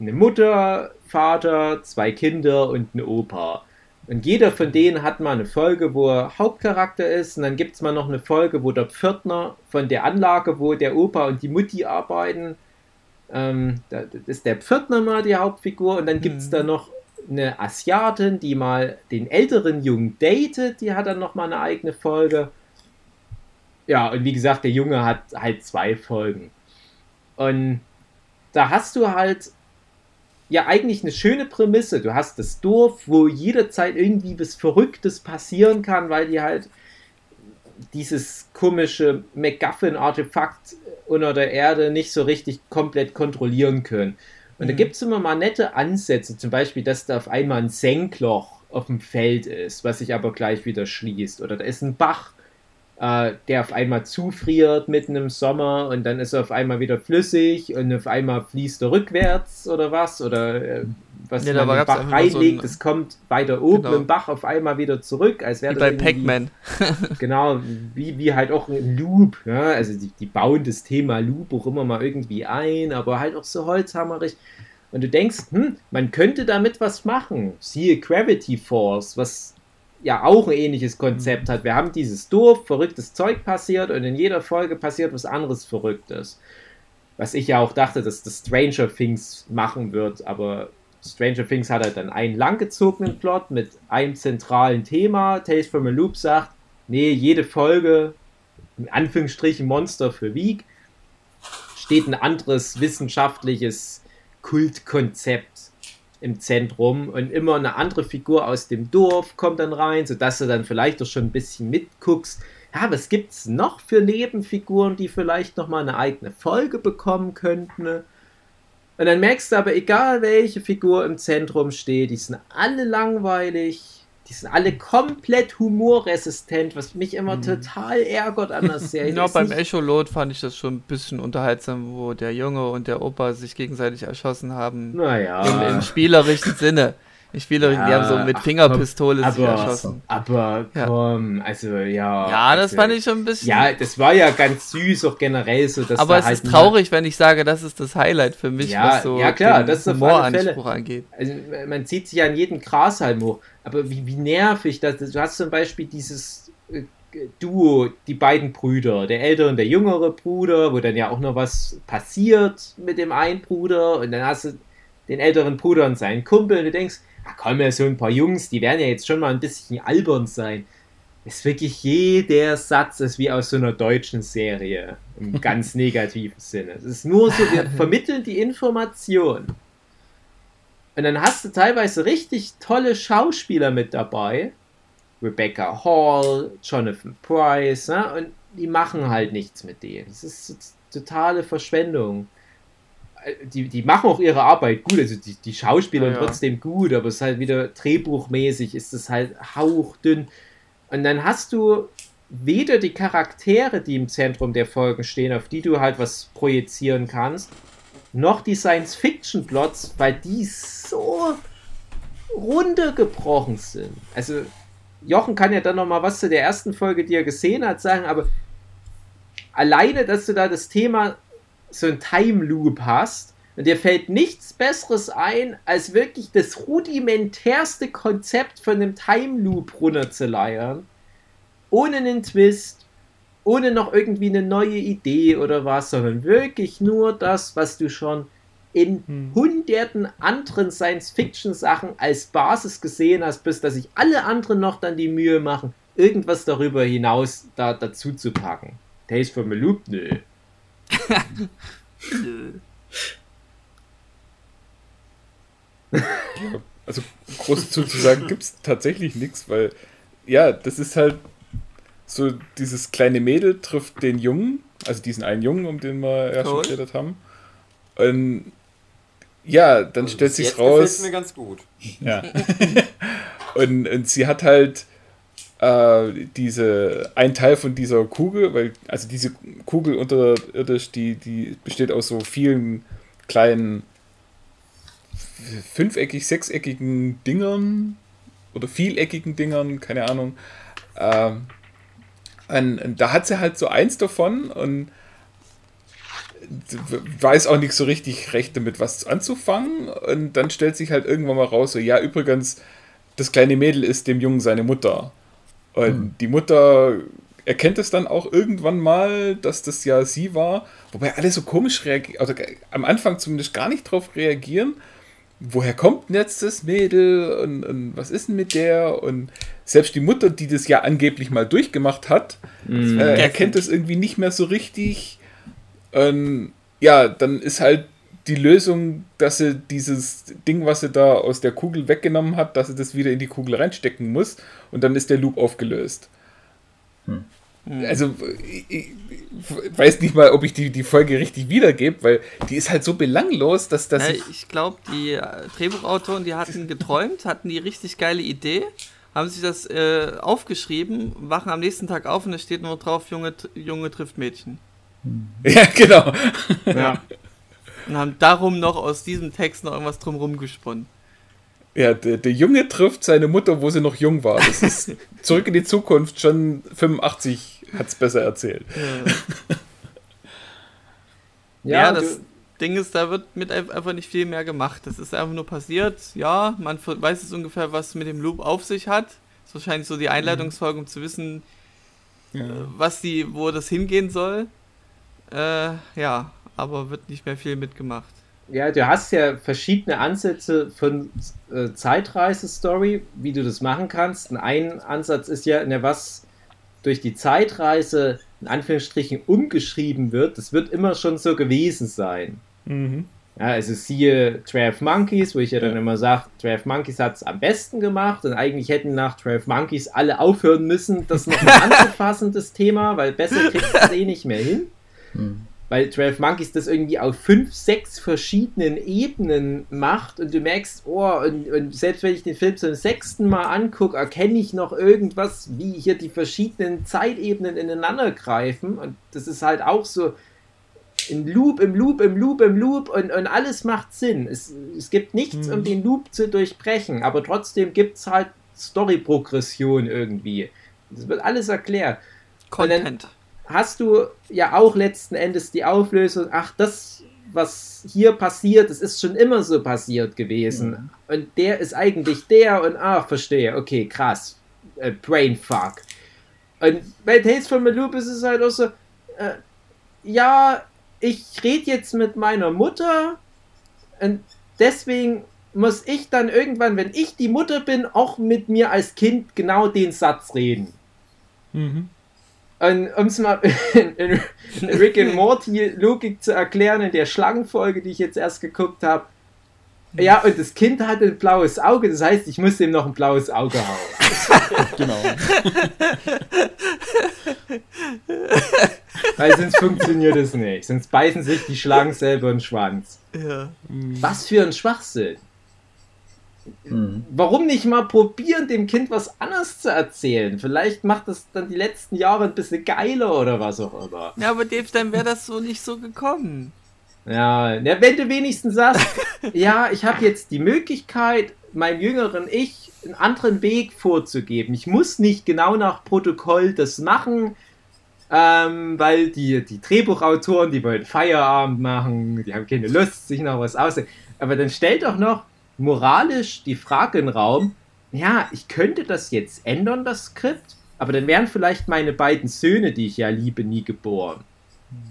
eine Mutter, Vater, zwei Kinder und einen Opa. Und jeder von denen hat mal eine Folge, wo er Hauptcharakter ist. Und dann gibt es mal noch eine Folge, wo der Pförtner von der Anlage, wo der Opa und die Mutti arbeiten, ähm, da ist der Pförtner mal die Hauptfigur. Und dann gibt es mhm. da noch eine Asiatin, die mal den älteren Jungen datet. Die hat dann noch mal eine eigene Folge. Ja, und wie gesagt, der Junge hat halt zwei Folgen. Und da hast du halt ja eigentlich eine schöne Prämisse. Du hast das Dorf, wo jederzeit irgendwie was Verrücktes passieren kann, weil die halt dieses komische MacGuffin-Artefakt unter der Erde nicht so richtig komplett kontrollieren können. Und mhm. da gibt es immer mal nette Ansätze, zum Beispiel, dass da auf einmal ein Senkloch auf dem Feld ist, was sich aber gleich wieder schließt. Oder da ist ein Bach, äh, der auf einmal zufriert mitten im Sommer und dann ist er auf einmal wieder flüssig und auf einmal fließt er rückwärts oder was oder äh, was ja, man im Bach reinlegt, so es kommt weiter oben genau. im Bach auf einmal wieder zurück, als wäre das bei Pac-Man. [LAUGHS] genau, wie, wie halt auch ein Loop, ja? also die, die bauen das Thema Loop auch immer mal irgendwie ein, aber halt auch so holzhammerig. Und du denkst, hm, man könnte damit was machen. Siehe Gravity Force, was ja auch ein ähnliches Konzept hat. Wir haben dieses Dorf, verrücktes Zeug passiert und in jeder Folge passiert was anderes Verrücktes. Was ich ja auch dachte, dass das Stranger Things machen wird, aber Stranger Things hat halt dann einen langgezogenen Plot mit einem zentralen Thema. Tales from a Loop sagt, nee, jede Folge, in Anführungsstrichen Monster für Week, steht ein anderes wissenschaftliches Kultkonzept im Zentrum und immer eine andere Figur aus dem Dorf kommt dann rein, sodass du dann vielleicht auch schon ein bisschen mitguckst. Ja, was gibt es noch für Nebenfiguren, die vielleicht nochmal eine eigene Folge bekommen könnten? Und dann merkst du aber, egal welche Figur im Zentrum steht, die sind alle langweilig, die sind alle komplett humorresistent, was mich immer mhm. total ärgert an der Serie. [LAUGHS] Genau, beim Echolot fand ich das schon ein bisschen unterhaltsam, wo der Junge und der Opa sich gegenseitig erschossen haben. Naja. Im, im spielerischen Sinne. Die Spielerin, ja, die haben so mit Fingerpistole aber, sich erschossen. Aber komm, ja. also ja. Ja, das also, fand ich schon ein bisschen. Ja, das war ja ganz süß, auch generell so. Dass aber es halt ist traurig, wenn ich sage, das ist das Highlight für mich, ja, was so ja, klar, das ist Humoranspruch angeht. Also man zieht sich an jeden Grashalm hoch. Aber wie, wie nervig das. Du hast zum Beispiel dieses äh, Duo, die beiden Brüder, der ältere und der jüngere Bruder, wo dann ja auch noch was passiert mit dem einen Bruder und dann hast du den älteren Bruder und seinen Kumpel und du denkst, da kommen ja so ein paar Jungs, die werden ja jetzt schon mal ein bisschen albern sein. ist wirklich jeder Satz ist wie aus so einer deutschen Serie. Im [LAUGHS] ganz negativen Sinne. Es ist nur so, wir [LAUGHS] vermitteln die Information. Und dann hast du teilweise richtig tolle Schauspieler mit dabei. Rebecca Hall, Jonathan Price, ne? und die machen halt nichts mit denen. Das ist totale Verschwendung. Die, die machen auch ihre Arbeit gut, also die, die Schauspieler ja, ja. trotzdem gut, aber es ist halt wieder drehbuchmäßig, ist es halt hauchdünn. Und dann hast du weder die Charaktere, die im Zentrum der Folgen stehen, auf die du halt was projizieren kannst, noch die Science-Fiction-Plots, weil die so runtergebrochen sind. Also, Jochen kann ja dann noch mal was zu der ersten Folge, die er gesehen hat, sagen, aber alleine, dass du da das Thema so ein Time Loop hast und dir fällt nichts Besseres ein, als wirklich das rudimentärste Konzept von einem Time Loop runterzuleiern, ohne einen Twist, ohne noch irgendwie eine neue Idee oder was, sondern wirklich nur das, was du schon in hm. hunderten anderen Science-Fiction-Sachen als Basis gesehen hast, bis dass sich alle anderen noch dann die Mühe machen, irgendwas darüber hinaus da dazu zu packen. Tales from a Loop? Nö. Nö. Ja, also groß zu sagen gibt es tatsächlich nichts, weil ja, das ist halt so, dieses kleine Mädel trifft den Jungen, also diesen einen Jungen, um den wir ja schon geredet haben. Und ja, dann also stellt sich raus. mir ganz gut. Ja. [LAUGHS] und, und sie hat halt äh, diese ein Teil von dieser Kugel, weil also diese Kugel unterirdisch, die die besteht aus so vielen kleinen fünfeckig, sechseckigen Dingern oder vieleckigen Dingern, keine Ahnung. Ähm, und, und da hat sie halt so eins davon und weiß auch nicht so richtig recht damit was anzufangen. Und dann stellt sich halt irgendwann mal raus, so, ja, übrigens, das kleine Mädel ist dem Jungen seine Mutter. Und hm. die Mutter erkennt es dann auch irgendwann mal, dass das ja sie war. Wobei alle so komisch reagieren, also am Anfang zumindest gar nicht drauf reagieren. Woher kommt denn jetzt das Mädel und, und was ist denn mit der? Und selbst die Mutter, die das ja angeblich mal durchgemacht hat, mm. äh, erkennt es irgendwie nicht mehr so richtig. Und ja, dann ist halt die Lösung, dass sie dieses Ding, was sie da aus der Kugel weggenommen hat, dass sie das wieder in die Kugel reinstecken muss und dann ist der Loop aufgelöst. Hm. Also, ich, ich, weiß nicht mal, ob ich die, die Folge richtig wiedergebe, weil die ist halt so belanglos, dass das. Ja, ich glaube, die äh, Drehbuchautoren, die hatten geträumt, hatten die richtig geile Idee, haben sich das äh, aufgeschrieben, wachen am nächsten Tag auf und da steht nur drauf: Junge, Junge trifft Mädchen. [LAUGHS] Ja, genau. Ja. [LAUGHS] Und haben darum noch aus diesem Text noch irgendwas drumherum gesponnen. Ja, der, der, Junge trifft seine Mutter, wo sie noch jung war. Das ist [LAUGHS] zurück in die Zukunft, schon 85 hat es besser erzählt. Ja, [LAUGHS] ja, ja das Ding ist, da wird mit einfach nicht viel mehr gemacht. Das ist einfach nur passiert. Ja, man weiß es ungefähr, was mit dem Loop auf sich hat. Das ist wahrscheinlich so die Einleitungsfolge, um zu wissen, ja. was die, wo das hingehen soll. Äh, ja, aber wird nicht mehr viel mitgemacht. Ja, du hast ja verschiedene Ansätze von äh, Zeitreise-Story, wie du das machen kannst. ein Ansatz ist ja, ne, was durch die Zeitreise in Anführungsstrichen umgeschrieben wird, das wird immer schon so gewesen sein. Mhm. Ja, also siehe 12 Monkeys, wo ich ja dann immer sage, 12 Monkeys hat es am besten gemacht und eigentlich hätten nach 12 Monkeys alle aufhören müssen, das noch mal [LAUGHS] anzufassen, das Thema, weil besser kriegt es eh nicht mehr hin. Mhm weil 12 Monkeys das irgendwie auf fünf, sechs verschiedenen Ebenen macht und du merkst, oh, und, und selbst wenn ich den Film zum sechsten Mal angucke, erkenne ich noch irgendwas, wie hier die verschiedenen Zeitebenen ineinander greifen und das ist halt auch so im Loop, im Loop, im Loop, im Loop und, und alles macht Sinn. Es, es gibt nichts, mhm. um den Loop zu durchbrechen, aber trotzdem gibt es halt Story-Progression irgendwie. Das wird alles erklärt. Content hast du ja auch letzten Endes die Auflösung, ach, das, was hier passiert, das ist schon immer so passiert gewesen. Mhm. Und der ist eigentlich der und ach, verstehe, okay, krass. Äh, Brainfuck. Und bei Tales from a Loop ist es halt auch so, äh, ja, ich rede jetzt mit meiner Mutter und deswegen muss ich dann irgendwann, wenn ich die Mutter bin, auch mit mir als Kind genau den Satz reden. Mhm. Um es mal in, in, Rick and Morty Logik zu erklären, in der Schlangenfolge, die ich jetzt erst geguckt habe, Ja, und das Kind hatte ein blaues Auge, das heißt, ich musste ihm noch ein blaues Auge hauen. [LAUGHS] genau. [LAUGHS] Weil sonst funktioniert es nicht. Sonst beißen sich die Schlangen selber in den Schwanz. Ja. Was für ein Schwachsinn. Mhm. Warum nicht mal probieren, dem Kind was anderes zu erzählen? Vielleicht macht das dann die letzten Jahre ein bisschen geiler oder was auch immer. Ja, aber Dave, dann wäre das so nicht so gekommen. Ja, ja wenn du wenigstens sagst, [LAUGHS] ja, ich habe jetzt die Möglichkeit, meinem jüngeren Ich einen anderen Weg vorzugeben. Ich muss nicht genau nach Protokoll das machen, ähm, weil die, die Drehbuchautoren, die wollen Feierabend machen, die haben keine Lust, sich noch was auszudenken. Aber dann stellt doch noch moralisch die Frage in den Raum, ja, ich könnte das jetzt ändern, das Skript, aber dann wären vielleicht meine beiden Söhne, die ich ja liebe, nie geboren.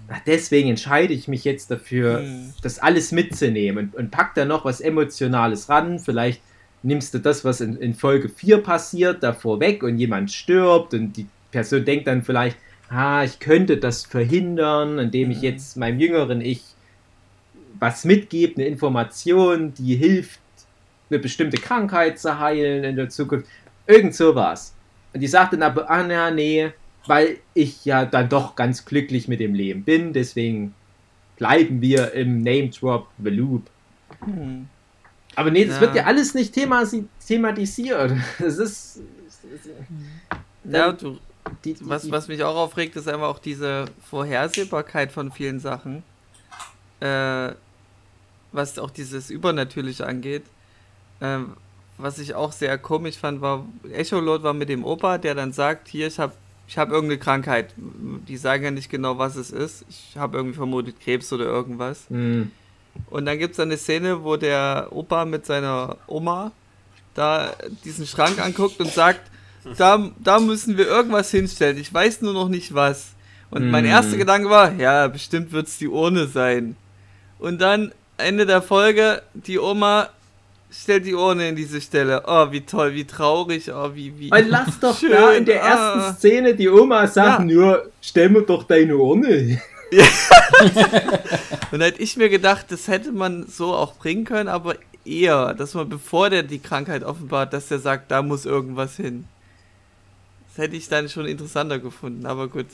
Ach, deswegen entscheide ich mich jetzt dafür, hm. das alles mitzunehmen und, und pack da noch was Emotionales ran. Vielleicht nimmst du das, was in, in Folge 4 passiert, davor weg und jemand stirbt und die Person denkt dann vielleicht, ah, ich könnte das verhindern, indem ich hm. jetzt meinem jüngeren Ich was mitgebe, eine Information, die hilft, eine bestimmte Krankheit zu heilen in der Zukunft. Irgend sowas. Und die sagt dann aber, ah, na, nee, weil ich ja dann doch ganz glücklich mit dem Leben bin, deswegen bleiben wir im Name Drop The Loop. Hm. Aber nee, das ja. wird ja alles nicht thematisiert. [LAUGHS] Das ist. ja, du, die, die, was, was mich auch aufregt, ist einfach auch diese Vorhersehbarkeit von vielen Sachen. Äh, was auch dieses Übernatürliche angeht. Ähm, was ich auch sehr komisch fand, war, Echolot war mit dem Opa, der dann sagt, hier, ich habe ich habe irgendeine Krankheit. Die sagen ja nicht genau, was es ist. Ich habe irgendwie vermutet Krebs oder irgendwas. Mhm. Und dann gibt es eine Szene, wo der Opa mit seiner Oma da diesen Schrank anguckt und sagt, da, da müssen wir irgendwas hinstellen. Ich weiß nur noch nicht was. Und mhm. mein erster Gedanke war, ja, bestimmt wird es die Urne sein. Und dann Ende der Folge, die Oma stellt die Urne in diese Stelle. Oh, wie toll, wie traurig, oh, wie, wie. Und lass doch schön. da in der ersten ah. Szene die Oma sagen, ja. nur stell mir doch deine Urne. Ja. [LAUGHS] Und da hätte ich mir gedacht, das hätte man so auch bringen können, aber eher, dass man, bevor der die Krankheit offenbart, dass der sagt, da muss irgendwas hin. Das hätte ich dann schon interessanter gefunden, aber gut.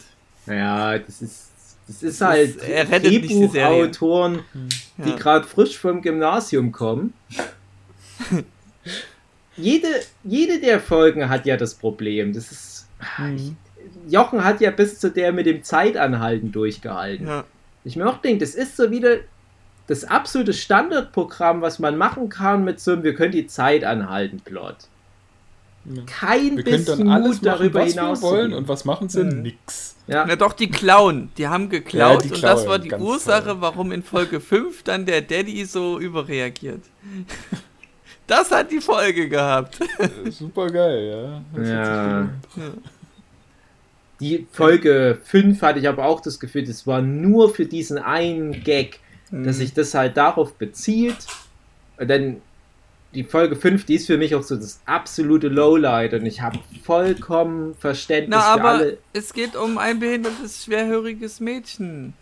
Ja, das ist das ist halt er Drehbuchautoren, hm. die ja. gerade frisch vom Gymnasium kommen [LAUGHS] jede, jede der Folgen hat ja das Problem. Das ist. Mhm. Jochen hat ja bis zu der mit dem Zeitanhalten durchgehalten. Ja. Ich mir auch denke, das ist so wieder das absolute Standardprogramm, was man machen kann mit so einem Wir können die Zeit anhalten Plot. Ja. Kein wir bisschen dann alles Mut darüber machen, hinaus. Wir wollen und was machen sie? Mhm. Nix. Ja. Na doch, die klauen. Die haben geklaut ja, die und das war die Ursache, toll. warum in Folge 5 dann der Daddy so überreagiert. [LAUGHS] Das hat die Folge gehabt. Super geil, ja. ja. Die Folge 5 hatte ich aber auch das Gefühl, das war nur für diesen einen Gag, mhm. dass sich das halt darauf bezieht. Denn die Folge 5, die ist für mich auch so das absolute Lowlight und ich habe vollkommen Verständnis Na, für alle. aber es geht um ein behindertes, schwerhöriges Mädchen.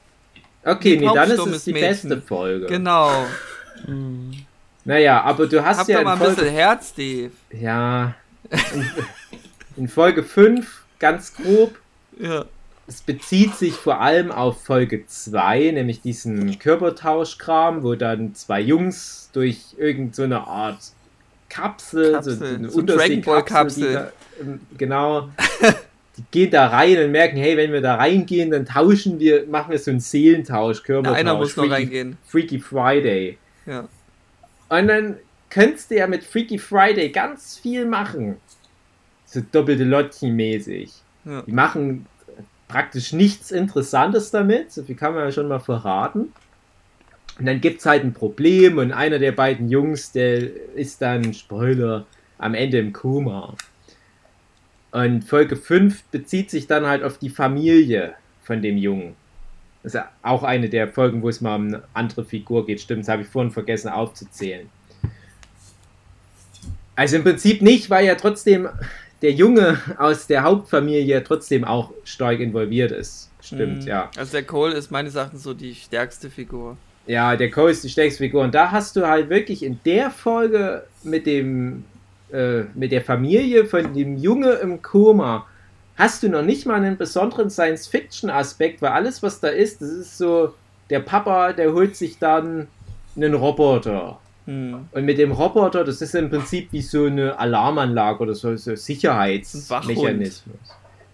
Okay, nee, dann ist es die Mädchen. beste Folge. Genau. Naja, aber du hast Hab ja. Doch mal ein Folge, bisschen Herz, Steve. Ja. In, Folge 5, ganz grob. Ja. Es bezieht sich vor allem auf Folge 2, nämlich diesen Körpertauschkram, wo dann zwei Jungs durch irgendeine so Art Kapsel, Kapsel, so eine so Unterseekapsel, ähm, genau, die gehen da rein und merken, hey, wenn wir da reingehen, dann tauschen wir, machen wir so einen Seelentausch, Körpertausch. Ja, einer muss Freaky, noch reingehen. Freaky Friday. Ja. Und dann könntest du ja mit Freaky Friday ganz viel machen. So doppelte Lottchen-mäßig. Ja. Die machen praktisch nichts Interessantes damit, so viel kann man ja schon mal verraten. Und dann gibt es halt ein Problem und einer der beiden Jungs, der ist dann, Spoiler, am Ende im Koma. Und Folge 5 bezieht sich dann halt auf die Familie von dem Jungen. Das ist auch eine der Folgen, wo es mal um eine andere Figur geht. Stimmt, das habe ich vorhin vergessen aufzuzählen. Also im Prinzip nicht, weil ja trotzdem der Junge aus der Hauptfamilie trotzdem auch stark involviert ist. Stimmt, mhm. ja. Also der Cole ist meines Erachtens so die stärkste Figur. Ja, der Co ist die stärkste Figur. Und da hast du halt wirklich in der Folge mit dem, äh, mit der Familie von dem Junge im Koma, hast du noch nicht mal einen besonderen Science-Fiction-Aspekt, weil alles, was da ist, das ist so, der Papa, der holt sich dann einen Roboter. Hm. Und mit dem Roboter, das ist im Prinzip wie so eine Alarmanlage oder so, so Sicherheitsmechanismus.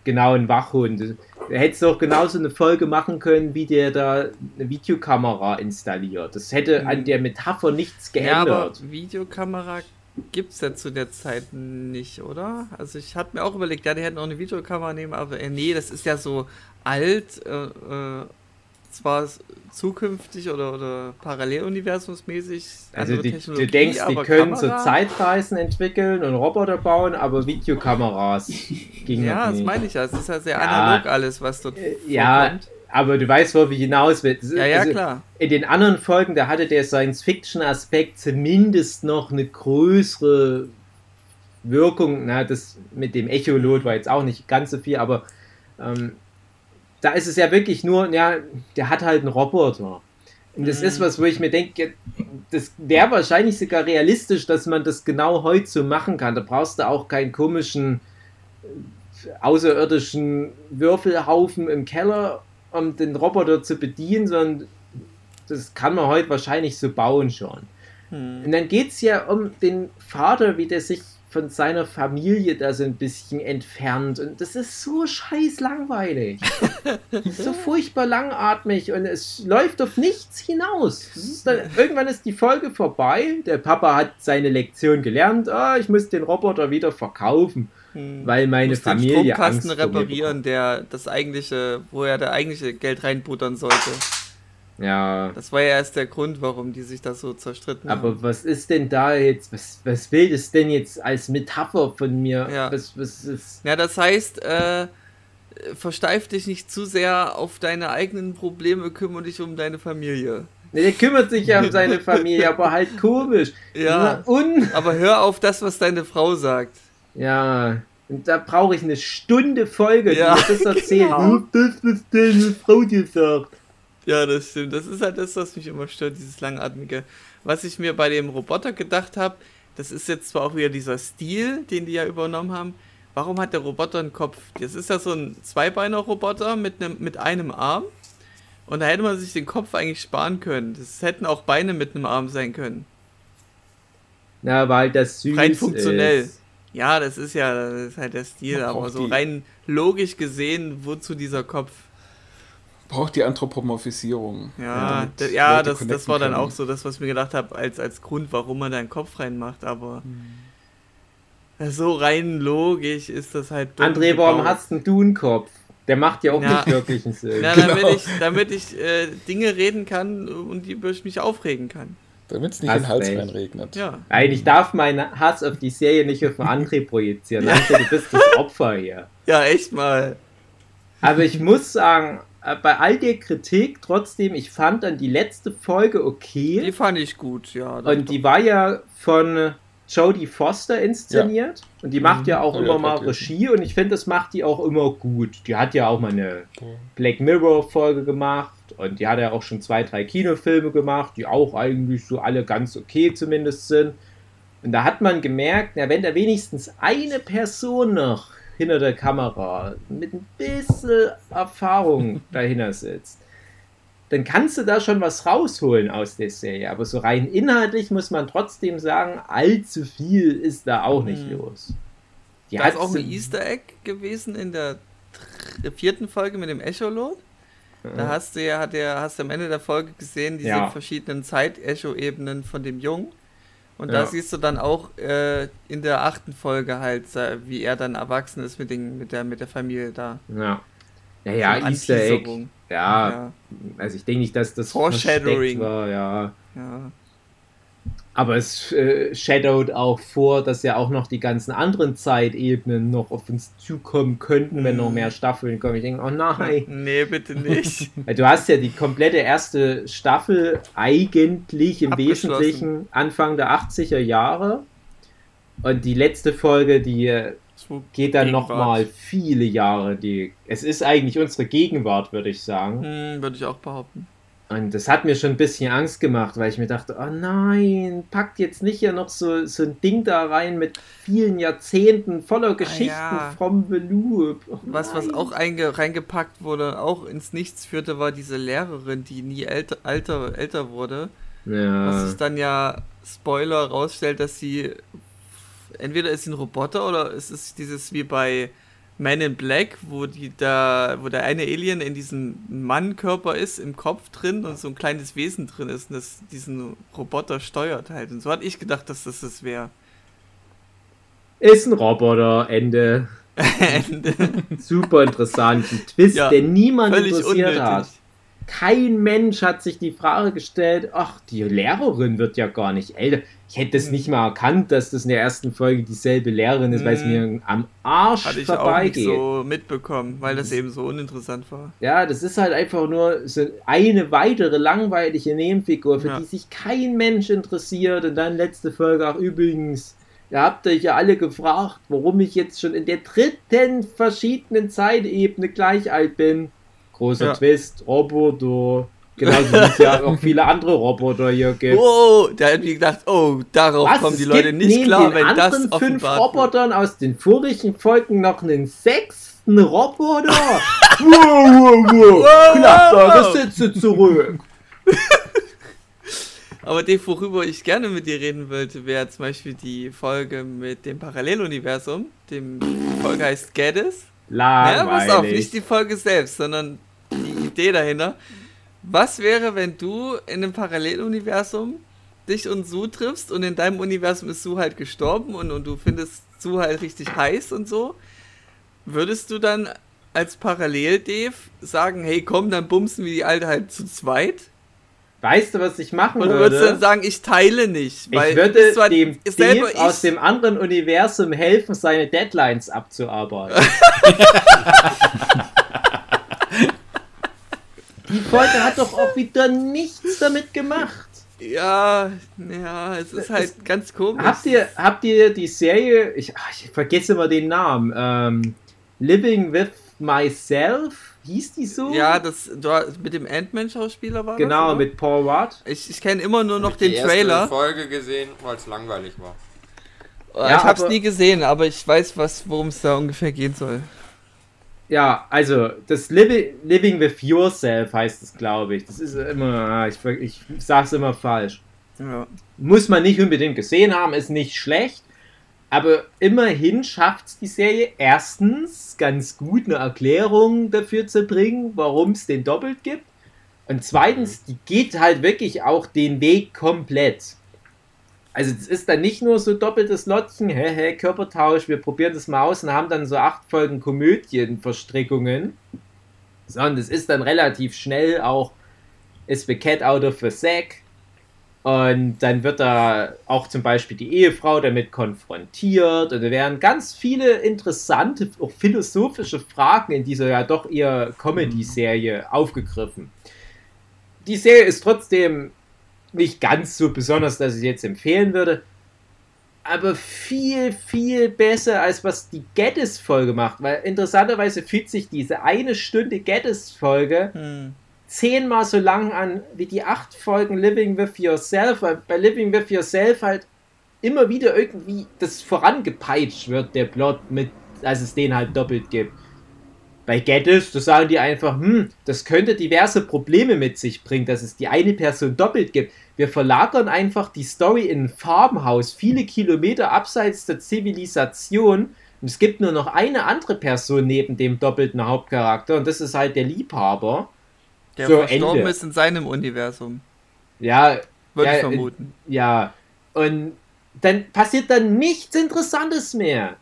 Genau, ein Wachhund. Da hättest du auch genauso eine Folge machen können, wie der da eine Videokamera installiert. Das hätte hm. an der Metapher nichts geändert. Ja, aber Videokamera gibt es ja zu der Zeit nicht, oder? Also ich hatte mir auch überlegt, ja, die hätten auch eine Videokamera nehmen, aber äh, nee, das ist ja so alt, äh, äh, zwar zukünftig oder, oder paralleluniversumsmäßig. Also die, du denkst, die können Kamera? so Zeitreisen entwickeln und Roboter bauen, aber Videokameras [LAUGHS] ging Ja, das meine ich ja. Es ist ja sehr ja, analog alles, was dort äh, Ja, vorkommt. Aber du weißt, wo ich hinaus will. Ja, ja, also klar. In den anderen Folgen, da hatte der Science-Fiction-Aspekt zumindest noch eine größere Wirkung. Na, das mit dem Echolot war jetzt auch nicht ganz so viel, aber ähm, da ist es ja wirklich nur, ja, der hat halt einen Roboter. Und das mhm. ist was, wo ich mir denke, das wäre wahrscheinlich sogar realistisch, dass man das genau heute so machen kann. Da brauchst du auch keinen komischen äh, außerirdischen Würfelhaufen im Keller, um den Roboter zu bedienen, sondern das kann man heute wahrscheinlich so bauen schon. Mhm. Und dann geht es ja um den Vater, wie der sich von seiner Familie da so ein bisschen entfernt. Und das ist so scheiß langweilig. [LAUGHS] so furchtbar langatmig und es läuft auf nichts hinaus. Ist dann, irgendwann ist die Folge vorbei. Der Papa hat seine Lektion gelernt. Oh, ich muss den Roboter wieder verkaufen. Hm. Weil meine Familie. Den Stromkasten reparieren, der das eigentliche, wo er der eigentliche Geld reinbuttern sollte. Ja. Das war ja erst der Grund, warum die sich da so zerstritten Aber haben. Aber was ist denn da jetzt, was, was will das denn jetzt als Metapher von mir? Ja, was, was ist? ja das heißt, äh, versteif dich nicht zu sehr auf deine eigenen Probleme, kümmere dich um deine Familie. Nee, der kümmert sich ja um seine Familie, [LAUGHS] aber halt komisch. Ja. Un aber hör auf das, was deine Frau sagt. Ja. Und da brauche ich eine Stunde Folge, ja, die das erzählt. Genau. Das, was deine Frau dir sagt. Ja, das stimmt. Das ist halt das, was mich immer stört, dieses Langatmige. Was ich mir bei dem Roboter gedacht habe, das ist jetzt zwar auch wieder dieser Stil, den die ja übernommen haben. Warum hat der Roboter einen Kopf? Das ist ja so ein Zweibeiner-Roboter mit einem, mit einem Arm. Und da hätte man sich den Kopf eigentlich sparen können. Das hätten auch Beine mit einem Arm sein können. Na, weil das süß Rein funktionell. Ist. Ja, das ist ja das ist halt der Stil, aber so rein logisch gesehen, wozu dieser Kopf? braucht die Anthropomorphisierung. Ja, ja, ja das, das war dann können. auch so das, was ich mir gedacht habe, als, als Grund, warum man da einen Kopf reinmacht, aber hm. so rein logisch ist das halt. André, warum hast du einen Kopf? Der macht ja auch ja. nicht wirklich einen Sinn. Ja, damit genau. ich, damit ich äh, Dinge reden kann und die ich mich aufregen kann. Damit es nicht in den Hals reinregnet. Ja. Eigentlich darf mein Hass auf die Serie nicht auf André projizieren. Ja. du bist das Opfer hier. Ja, echt mal. Aber ich muss sagen, äh, bei all der Kritik trotzdem, ich fand dann die letzte Folge okay. Die fand ich gut, ja. Und die war ja von Jodie Foster inszeniert. Ja. Und die macht ja auch mhm. immer ja, mal Regie und ich finde, das macht die auch immer gut. Die hat ja auch mal eine Black Mirror-Folge gemacht und die hat ja auch schon zwei, drei Kinofilme gemacht, die auch eigentlich so alle ganz okay zumindest sind. Und da hat man gemerkt, na, wenn da wenigstens eine Person noch hinter der Kamera mit ein bisschen Erfahrung [LAUGHS] dahinter sitzt, dann kannst du da schon was rausholen aus der Serie. Aber so rein inhaltlich muss man trotzdem sagen, allzu viel ist da auch nicht mhm. los. Die da ist auch ein Easter Egg gewesen in der vierten Folge mit dem Echolot. Da hast du ja, hat der, hast du am Ende der Folge gesehen, diese ja. verschiedenen Zeit-Echo-Ebenen von dem Jungen. Und ja. da siehst du dann auch äh, in der achten Folge halt, wie er dann erwachsen ist mit, den, mit, der, mit der Familie da. Ja. Ja, ja, Easter Egg. Ja, ja, also ich denke nicht, dass das Foreshadowing war, ja. ja. Aber es äh, shadowed auch vor, dass ja auch noch die ganzen anderen Zeitebenen noch auf uns zukommen könnten, wenn noch mehr mhm. Staffeln kommen. Ich denke, oh nein. [LAUGHS] Nee, bitte nicht. [LAUGHS] du hast ja die komplette erste Staffel eigentlich im Wesentlichen Anfang der 80er Jahre. Und die letzte Folge, die äh, geht dann nochmal viele Jahre. Die, es ist eigentlich unsere Gegenwart, würde ich sagen. Hm, würde ich auch behaupten. Und das hat mir schon ein bisschen Angst gemacht, weil ich mir dachte, oh nein, packt jetzt nicht hier noch so, so ein Ding da rein mit vielen Jahrzehnten voller Geschichten ah, ja. vom Veloop. Oh, was, was auch reingepackt wurde, auch ins Nichts führte, war diese Lehrerin, die nie älter, älter, älter wurde. Ja. Was sich dann ja, Spoiler, rausstellt, dass sie entweder ist sie ein Roboter oder ist es dieses wie bei man in Black, wo die da, wo der eine Alien in diesem Mannkörper ist, im Kopf drin und so ein kleines Wesen drin ist und das diesen Roboter steuert halt. Und so hatte ich gedacht, dass das das wäre. Ist ein Roboter, Ende. [LAUGHS] Ende. Super interessanten Twist, ja, der niemand interessiert unnötig. hat. Kein Mensch hat sich die Frage gestellt, ach, die Lehrerin wird ja gar nicht älter. Ich hätte es nicht mal erkannt, dass das in der ersten Folge dieselbe Lehrerin ist, weil es mir am Arsch Hatte ich vorbeigeht. Auch nicht so mitbekommen, weil das eben so uninteressant war. Ja, das ist halt einfach nur so eine weitere langweilige Nebenfigur, für ja. die sich kein Mensch interessiert. Und dann letzte Folge auch übrigens. Ihr habt euch ja alle gefragt, warum ich jetzt schon in der dritten verschiedenen Zeitebene gleich alt bin. Großer ja. Twist, Roboter. Genauso wie es ja auch viele andere Roboter hier gibt. Oh, da hätten wir gedacht, oh, darauf Was? kommen die Leute nicht klar, wenn das offenbart fünf Robotern wird. aus den vorigen Folgen noch einen sechsten Roboter. [LAUGHS] wow, wow, wow. wow. Klappt eure Sitze zurück. [LAUGHS] Aber dem, worüber ich gerne mit dir reden wollte, wäre zum Beispiel die Folge mit dem Paralleluniversum. Dem, die Folge heißt Gaddis. Langweilig. Ja, pass auf, nicht die Folge selbst, sondern Idee dahinter. Was wäre, wenn du in einem Paralleluniversum dich und Su triffst und in deinem Universum ist Su halt gestorben und, und du findest Su halt richtig heiß und so? Würdest du dann als Parallel-Dave sagen, hey komm, dann bumsen wir die Alte halt zu zweit? Weißt du, was ich machen würde? Und würdest dann sagen, ich teile nicht. ich würde dem Dave aus dem anderen Universum helfen, seine Deadlines abzuarbeiten. [LAUGHS] [LAUGHS] Die Folge hat doch auch wieder nichts damit gemacht. Ja, ja, es ist halt es, ganz komisch. Habt ihr, habt ihr die Serie, ich, ach, ich vergesse immer den Namen, ähm, Living with Myself, hieß die so? Ja, das du, mit dem Ant-Man-Schauspieler war Genau, das, mit Paul Rudd. Ich, ich kenne immer nur noch den die Trailer. Ich habe Folge gesehen, weil es langweilig war. Ja, ich habe es nie gesehen, aber ich weiß, worum es da ungefähr gehen soll. Ja, also das Living, Living with Yourself heißt es, glaube ich. Das ist immer, ich, ich sag's immer falsch. Ja. Muss man nicht unbedingt gesehen haben, ist nicht schlecht. Aber immerhin schafft es die Serie erstens ganz gut eine Erklärung dafür zu bringen, warum es den doppelt gibt. Und zweitens, die geht halt wirklich auch den Weg komplett. Also es ist dann nicht nur so doppeltes Lottchen, hä, hä, Körpertausch, wir probieren das mal aus und haben dann so acht Folgen Komödienverstrickungen, sondern es ist dann relativ schnell auch, ist the cat out of the sack und dann wird da auch zum Beispiel die Ehefrau damit konfrontiert und da werden ganz viele interessante, auch philosophische Fragen in dieser ja doch eher Comedy-Serie aufgegriffen. Die Serie ist trotzdem nicht ganz so besonders, dass ich es jetzt empfehlen würde. Aber viel, viel besser, als was die Geddes-Folge macht. Weil interessanterweise fühlt sich diese eine Stunde Geddes-Folge hm. zehnmal so lang an wie die acht Folgen Living with Yourself. Weil bei Living with Yourself halt immer wieder irgendwie das vorangepeitscht wird, der Plot, mit, als es den halt doppelt gibt. Bei Geddes, da sagen die einfach, hm, das könnte diverse Probleme mit sich bringen, dass es die eine Person doppelt gibt. Wir verlagern einfach die Story in ein Farmhaus, viele Kilometer abseits der Zivilisation. Und es gibt nur noch eine andere Person neben dem doppelten Hauptcharakter und das ist halt der Liebhaber. Der so, verstorben Ende. ist in seinem Universum. Ja. Würde ja, ich vermuten. Ja. Und dann passiert dann nichts Interessantes mehr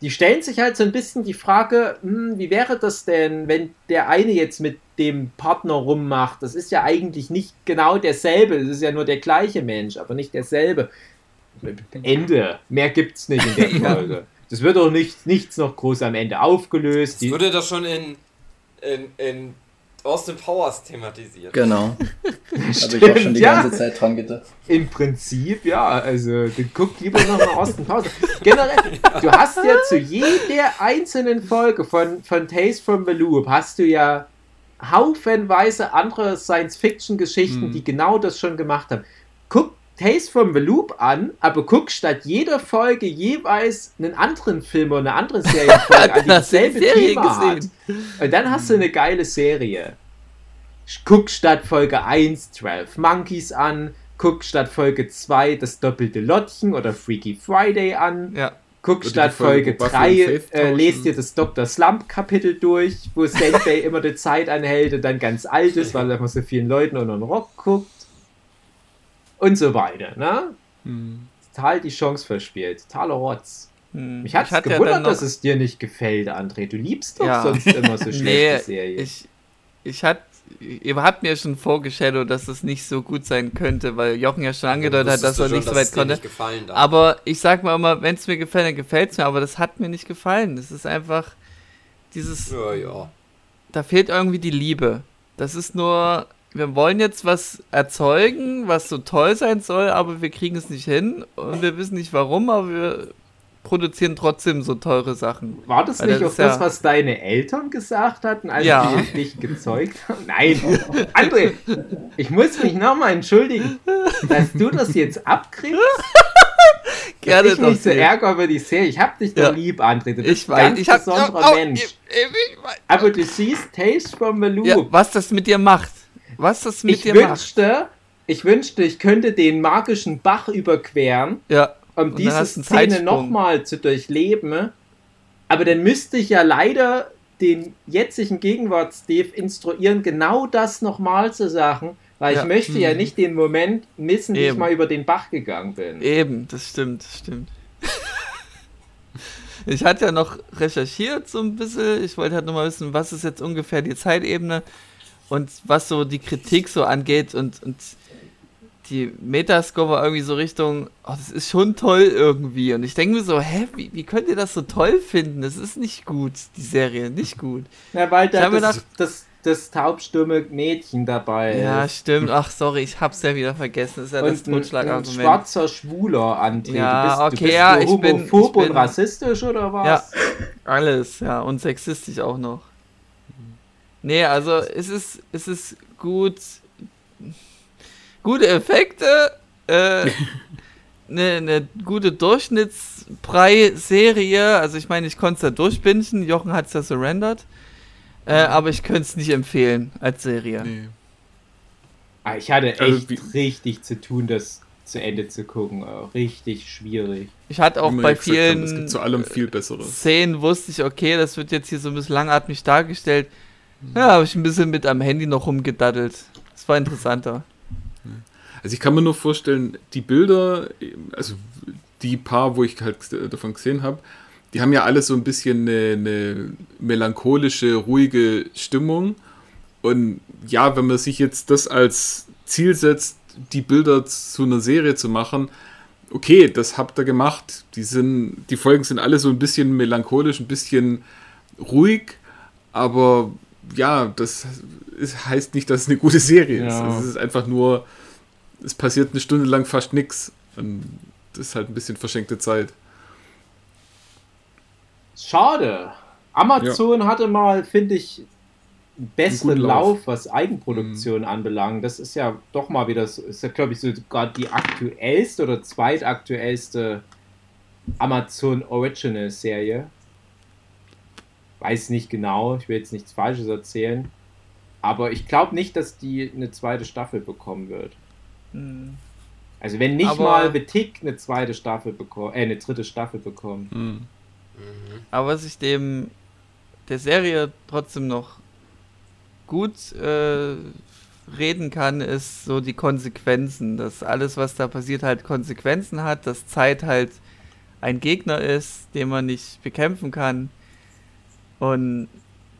die stellen sich halt so ein bisschen die Frage, hm, wie wäre das denn, wenn der eine jetzt mit dem Partner rummacht? Das ist ja eigentlich nicht genau derselbe, das ist ja nur der gleiche Mensch, aber nicht derselbe. Ende. Mehr gibt's nicht in der [LAUGHS] Folge. Das wird auch nicht, nichts noch groß am Ende aufgelöst. Das würde das schon in, in, in Austin Powers thematisiert. Genau. [LAUGHS] Habe ich auch schon die ja. ganze Zeit dran gedacht. Im Prinzip, ja. Also, du guck lieber noch mal Austin Powers. Generell, du hast ja zu jeder einzelnen Folge von, von Taste from the Loop hast du ja haufenweise andere Science-Fiction-Geschichten, Hm. die genau das schon gemacht haben. Guck Tales from the Loop an, aber guck statt jeder Folge jeweils einen anderen Film oder eine andere Serienfolge [LAUGHS] an, die dasselbe Serie Thema hat. gesehen? Und dann hast du eine geile Serie. Guck statt Folge 1 12 Monkeys an, guck statt Folge 2 das doppelte Lottchen oder Freaky Friday an, Ja. Guck Oder statt Folge, Folge wo Buffy 3 und Faith äh, lest dir das Dr. Slump Kapitel durch, wo Senbei [LAUGHS] immer die Zeit anhält und dann ganz alt ist, weil er einfach so vielen Leuten unter den Rock guckt. Und so weiter, ne? Hm. Total die Chance verspielt. Totaler Rotz. Hm. Mich hat hatte ja gewundert, noch- dass es dir nicht gefällt, André. Du liebst doch Ja. sonst immer so [LAUGHS] schlechte Nee, Serien. ich, ich hat, ihr habt mir schon vorgeschadowt, dass es nicht so gut sein könnte, weil Jochen ja schon angedeutet hat, dass er schon, nicht so weit konnte. Nicht gefallen. Aber ich sag mal immer, wenn es mir gefällt, dann gefällt es mir, aber das hat mir nicht gefallen. Es ist einfach dieses, ja, ja. da fehlt irgendwie die Liebe. Das ist nur, wir wollen jetzt was erzeugen, was so toll sein soll, aber wir kriegen es nicht hin und wir wissen nicht warum, aber wir produzieren trotzdem so teure Sachen. War das Weil nicht das auch ist das, ja- was deine Eltern gesagt hatten, als Ja. die dich gezeugt haben? Nein, André, ich muss mich nochmal entschuldigen, dass du das jetzt abkriegst. [LAUGHS] Gerne ich mich so nicht. ärgere über die Serie. Ich hab dich doch Ja. lieb, André. Du bist Ich ein weiß, ganz ich hab besonderer oh, Mensch. Ich, ich, weiß. Aber du siehst Tales from the Loop. Ja, was das mit dir macht. Was das mit ich dir macht. wünschte, ich wünschte, ich könnte den magischen Bach überqueren, Ja. Um dann diese Szene nochmal zu durchleben. Aber dann müsste ich ja leider den jetzigen Gegenwart-Steve instruieren, genau das nochmal zu sagen, weil Ja. ich möchte ja Mhm. nicht den Moment missen, wie ich Eben. mal über den Bach gegangen bin. Eben, das stimmt, das stimmt. [LAUGHS] ich hatte ja noch recherchiert so ein bisschen. Ich wollte halt nochmal wissen, was ist jetzt ungefähr die Zeitebene und was so die Kritik so angeht und, und die Metascore war irgendwie so Richtung, oh, das ist schon toll irgendwie. Und ich denke mir so, hä, wie, wie könnt ihr das so toll finden? Das ist nicht gut, die Serie, nicht gut. Ja, weil da das, gedacht- das, das taubstumme Mädchen dabei Ja, ist. stimmt. Ach, sorry, ich hab's ja wieder vergessen. Das ist ja das Und ein, ein Totschlagargument. schwarzer Schwuler André. Ja, du bist, okay, du bist ja, ich bin- ich bin- und rassistisch oder was? Ja. Alles, ja, und sexistisch auch noch. Nee, also es ist, es ist gut. Gute Effekte, äh, eine [LAUGHS] ne gute Durchschnittsbrei-Serie. Also ich meine, ich konnte es da durchbinden. Jochen hat es ja surrendered. Äh, aber ich könnte es nicht empfehlen als Serie. Nee. Ah, Ich hatte echt Also richtig zu tun, das zu Ende zu gucken. Äh, Richtig schwierig. Ich hatte auch bei ja gesagt haben, vielen Es gibt zu allem viel Besseres. Szenen wusste ich, okay, das wird jetzt hier so ein bisschen langatmig dargestellt. Ja, habe ich ein bisschen mit am Handy noch rumgedaddelt. Das war interessanter. Also ich kann mir nur vorstellen, die Bilder, also die paar, wo ich halt davon gesehen habe, die haben ja alle so ein bisschen eine, eine melancholische, ruhige Stimmung. Und ja, wenn man sich jetzt das als Ziel setzt, die Bilder zu einer Serie zu machen, okay, das habt ihr gemacht. Die sind, die Folgen sind alle so ein bisschen melancholisch, ein bisschen ruhig, aber ja, das ist, heißt nicht, dass es eine gute Serie ist. Ja. Also es ist einfach nur, es passiert eine Stunde lang fast nichts. Und das ist halt ein bisschen verschenkte Zeit. Schade. Amazon hatte mal, finde ich, einen besseren Lauf. Lauf. was Eigenproduktion anbelangt. Das ist ja doch mal wieder, so- ist ja, glaube ich, sogar die aktuellste oder zweitaktuellste Amazon Original Serie. Weiß nicht genau, ich will jetzt nichts Falsches erzählen. Aber ich glaube nicht, dass die eine zweite Staffel bekommen wird. Hm. Also wenn nicht Aber- mal The Tick eine zweite Staffel bekommt, äh, eine dritte Staffel bekommt. Hm. Aber was ich dem der Serie trotzdem noch gut äh, reden kann, ist so die Konsequenzen. Dass alles, was da passiert, halt Konsequenzen hat, dass Zeit halt ein Gegner ist, den man nicht bekämpfen kann. Und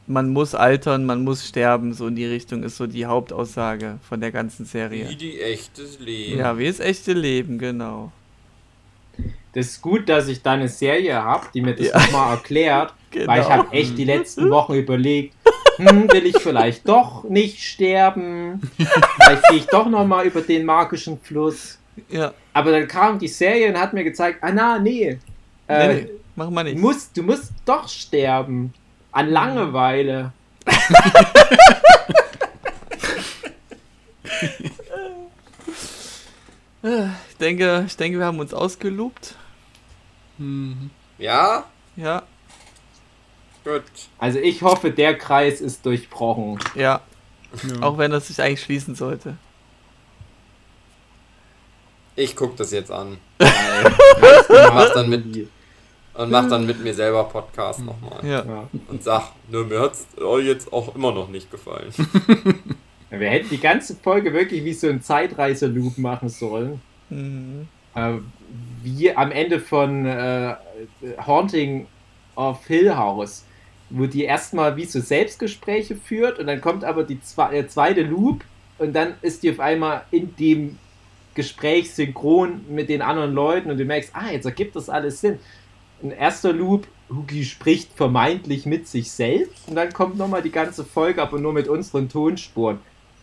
man muss altern, man muss sterben, so in die Richtung ist so die Hauptaussage von der ganzen Wie Serie. die echtes Leben. Ja, wie das echte Leben, genau. Das ist gut, dass ich da eine Serie habe, die mir das Ja. nochmal erklärt, [LAUGHS] weil ich Genau. habe echt die letzten Wochen überlegt, hm, will ich vielleicht doch nicht sterben? Vielleicht gehe ich doch nochmal über den magischen Fluss. Ja, Aber dann kam die Serie und hat mir gezeigt, ah na, nee, äh, nee, nee, wir Du, nicht. musst, du musst doch sterben. An Langeweile. Ich denke, ich denke, wir haben uns ausgelobt. Mhm. Ja? Ja, Gut. Also ich hoffe, der Kreis ist durchbrochen. ja. Ja. Auch wenn das sich eigentlich schließen sollte. Ich guck das jetzt an. Mach [LAUGHS] Mach dann mit. Und mach dann mit mir selber Podcast nochmal. Ja. Ja. Und sag, ne, mir hat's jetzt auch immer noch nicht gefallen. [LAUGHS] Wir hätten die ganze Folge wirklich wie so ein Zeitreiseloop machen sollen. Mhm. Äh, wie am Ende von äh, Haunting of Hill House, wo die erstmal wie so Selbstgespräche führt und dann kommt aber die zwe der zweite Loop und dann ist die auf einmal in dem Gespräch synchron mit den anderen Leuten und du merkst, ah, jetzt ergibt das alles Sinn. Ein erster Loop, Hugi spricht vermeintlich mit sich selbst und dann kommt nochmal die ganze Folge, aber nur mit unseren Tonspuren.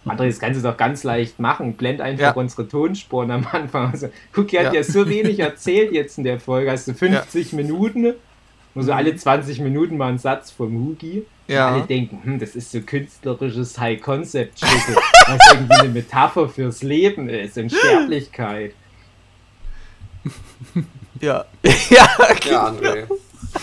André, das kannst du doch ganz leicht machen. Blend einfach Ja. unsere Tonspuren am Anfang. Also, Cookie hat Ja. ja. so wenig erzählt jetzt in der Folge. Hast du 50 Minuten, nur so alle 20 Minuten mal einen Satz vom Hugi. Ja. Alle denken, hm, das ist so künstlerisches High-Concept-Stücke, was irgendwie eine Metapher fürs Leben ist, in Sterblichkeit. [LAUGHS] [LAUGHS] Ja. ja. Ja, André.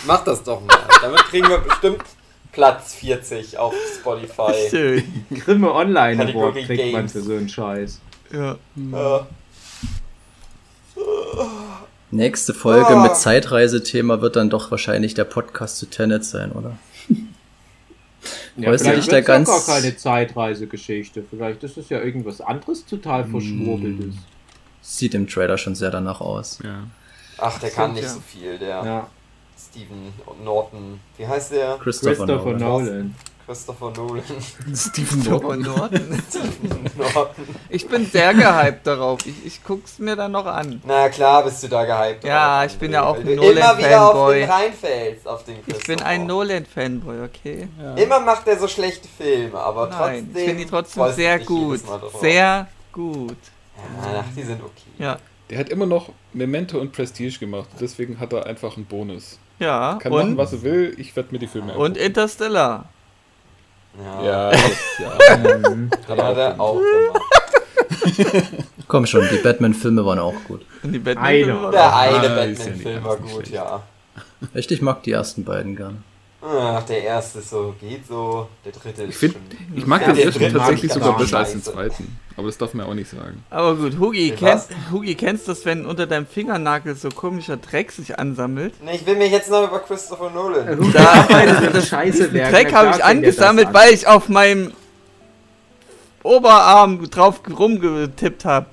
Mach das doch mal. Damit kriegen wir bestimmt Platz 40 auf Spotify. Schön. Grimme Online Award kriegt man Games. für so einen Scheiß. Ja. Äh, Nächste Folge Ah. mit Zeitreisethema wird dann doch wahrscheinlich der Podcast zu Tenet sein, oder? [LAUGHS] Ja, Weißt du, vielleicht ich da ja ganz- gar keine Zeitreisegeschichte. Vielleicht ist es ja irgendwas anderes total verschwurbeltes. Sieht im Trailer schon sehr danach aus. Ja. Ach, der kann nicht ja. so viel, der Ja, Steven Norton. Wie heißt der? Christopher, Christopher Nolan. Nolan. Christopher Nolan. Stephen Von Norden. Norton. Ich bin sehr gehypt darauf. Ich, ich guck's mir dann noch an. Na klar bist du da gehypt. Ja, drauf, ich bin ja auch ein du Immer wieder auf Nolan-Fanboy. den reinfällst, auf den Ich bin ein Nolan-Fanboy, okay? Immer macht er so schlechte Filme, aber Nein, trotzdem. ich finde die trotzdem sehr gut. Sehr gut. Ja, ach, die sind okay. Ja. Der hat immer noch Memento und Prestige gemacht. Deswegen hat er einfach einen Bonus. Ja. Kann machen, Und, was er will. Ich werde mir die Filme und Interstellar. Ja, Ja, das, [LAUGHS] ja. Mhm. hat er auch gemacht. [LAUGHS] Komm schon, die Batman-Filme waren auch gut. Und die Einer. Batman-Filme waren Der auch- eine Ah, Batman-Film war gut, ja. Echt, ich mag die ersten beiden gern. Ach, der erste ist so, geht so. Der dritte ist Ich finde, schon- ich mag Ja, den ersten dritten tatsächlich sogar besser als den zweiten. Aber das darf man ja auch nicht sagen. Aber gut, Hugi, kennst? Hugi, kennst du das, wenn unter deinem Fingernagel so komischer Dreck sich ansammelt? Nee, ich will mich jetzt noch über Christopher Nolan. Hugi Da- das Scheiße. Dreck habe ich angesammelt, an. weil ich auf meinem Oberarm drauf rumgetippt habe.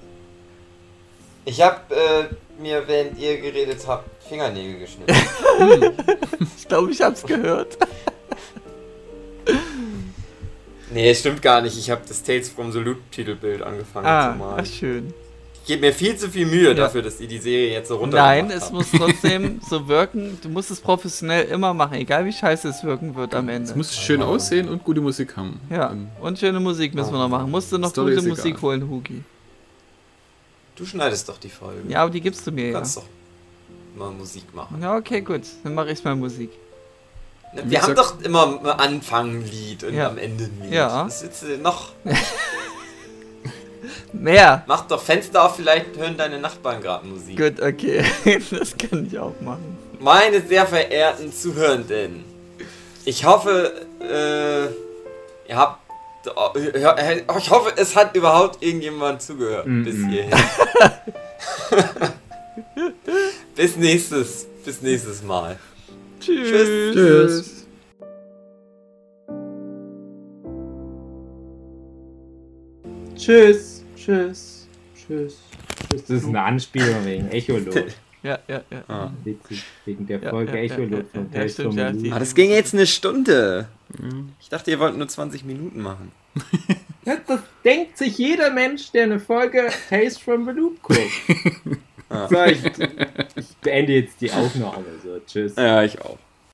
Ich habe äh, mir, während ihr geredet habt, Fingernägel geschnitten. [LAUGHS] Ich glaube, ich hab's gehört. [LAUGHS] nee, stimmt gar nicht. Ich habe das Tales from the Loot Titelbild angefangen zu Ah, malen. ach schön. Ich gebe mir viel zu viel Mühe dafür, dass ihr die Serie jetzt so runter Nein, es [LAUGHS] muss trotzdem so wirken. Du musst es professionell immer machen, egal wie scheiße es wirken wird am Ende. Es muss schön aussehen und gute Musik haben. Ja, Ähm, und schöne Musik müssen wir noch machen. Musst du noch Story gute Musik egal. holen, Hugi. Du schneidest doch die Folge. Ja, aber die gibst du mir Du ja. kannst doch mal Musik machen. Ja, okay, gut. Dann mache ich mal Musik. Ne, Wie Wir haben doch immer am Anfang ein Lied und Ja. am Ende ein Lied. Ja. Das ist jetzt äh, noch. [LAUGHS] Mehr. Mach doch Fenster auf, vielleicht hören deine Nachbarn gerade Musik. Gut, okay. [LAUGHS] Das kann ich auch machen. Meine sehr verehrten Zuhörenden, ich hoffe, äh, ihr habt. äh, Ich hoffe, es hat überhaupt irgendjemand zugehört Mhm. bis hierhin. [LAUGHS] bis nächstes, bis nächstes Mal. Tschüss. Tschüss. Tschüss, tschüss, tschüss, tschüss. Das ist eine Anspielung wegen Echolot. [LAUGHS] Ja, ja, ja. Ah. Witzig, wegen der Ja, Folge ja, ja, Echolot ja, von ja, stimmt, from ja, the die- Loop. Ah, das ging jetzt eine Stunde. Ich dachte, ihr wollt nur 20 Minuten machen. [LAUGHS] Das denkt sich jeder Mensch, der eine Folge Tales from the Loop guckt. [LAUGHS] Ah. So, ich, ich beende jetzt die Aufnahme. So, tschüss. Ja, ich auch.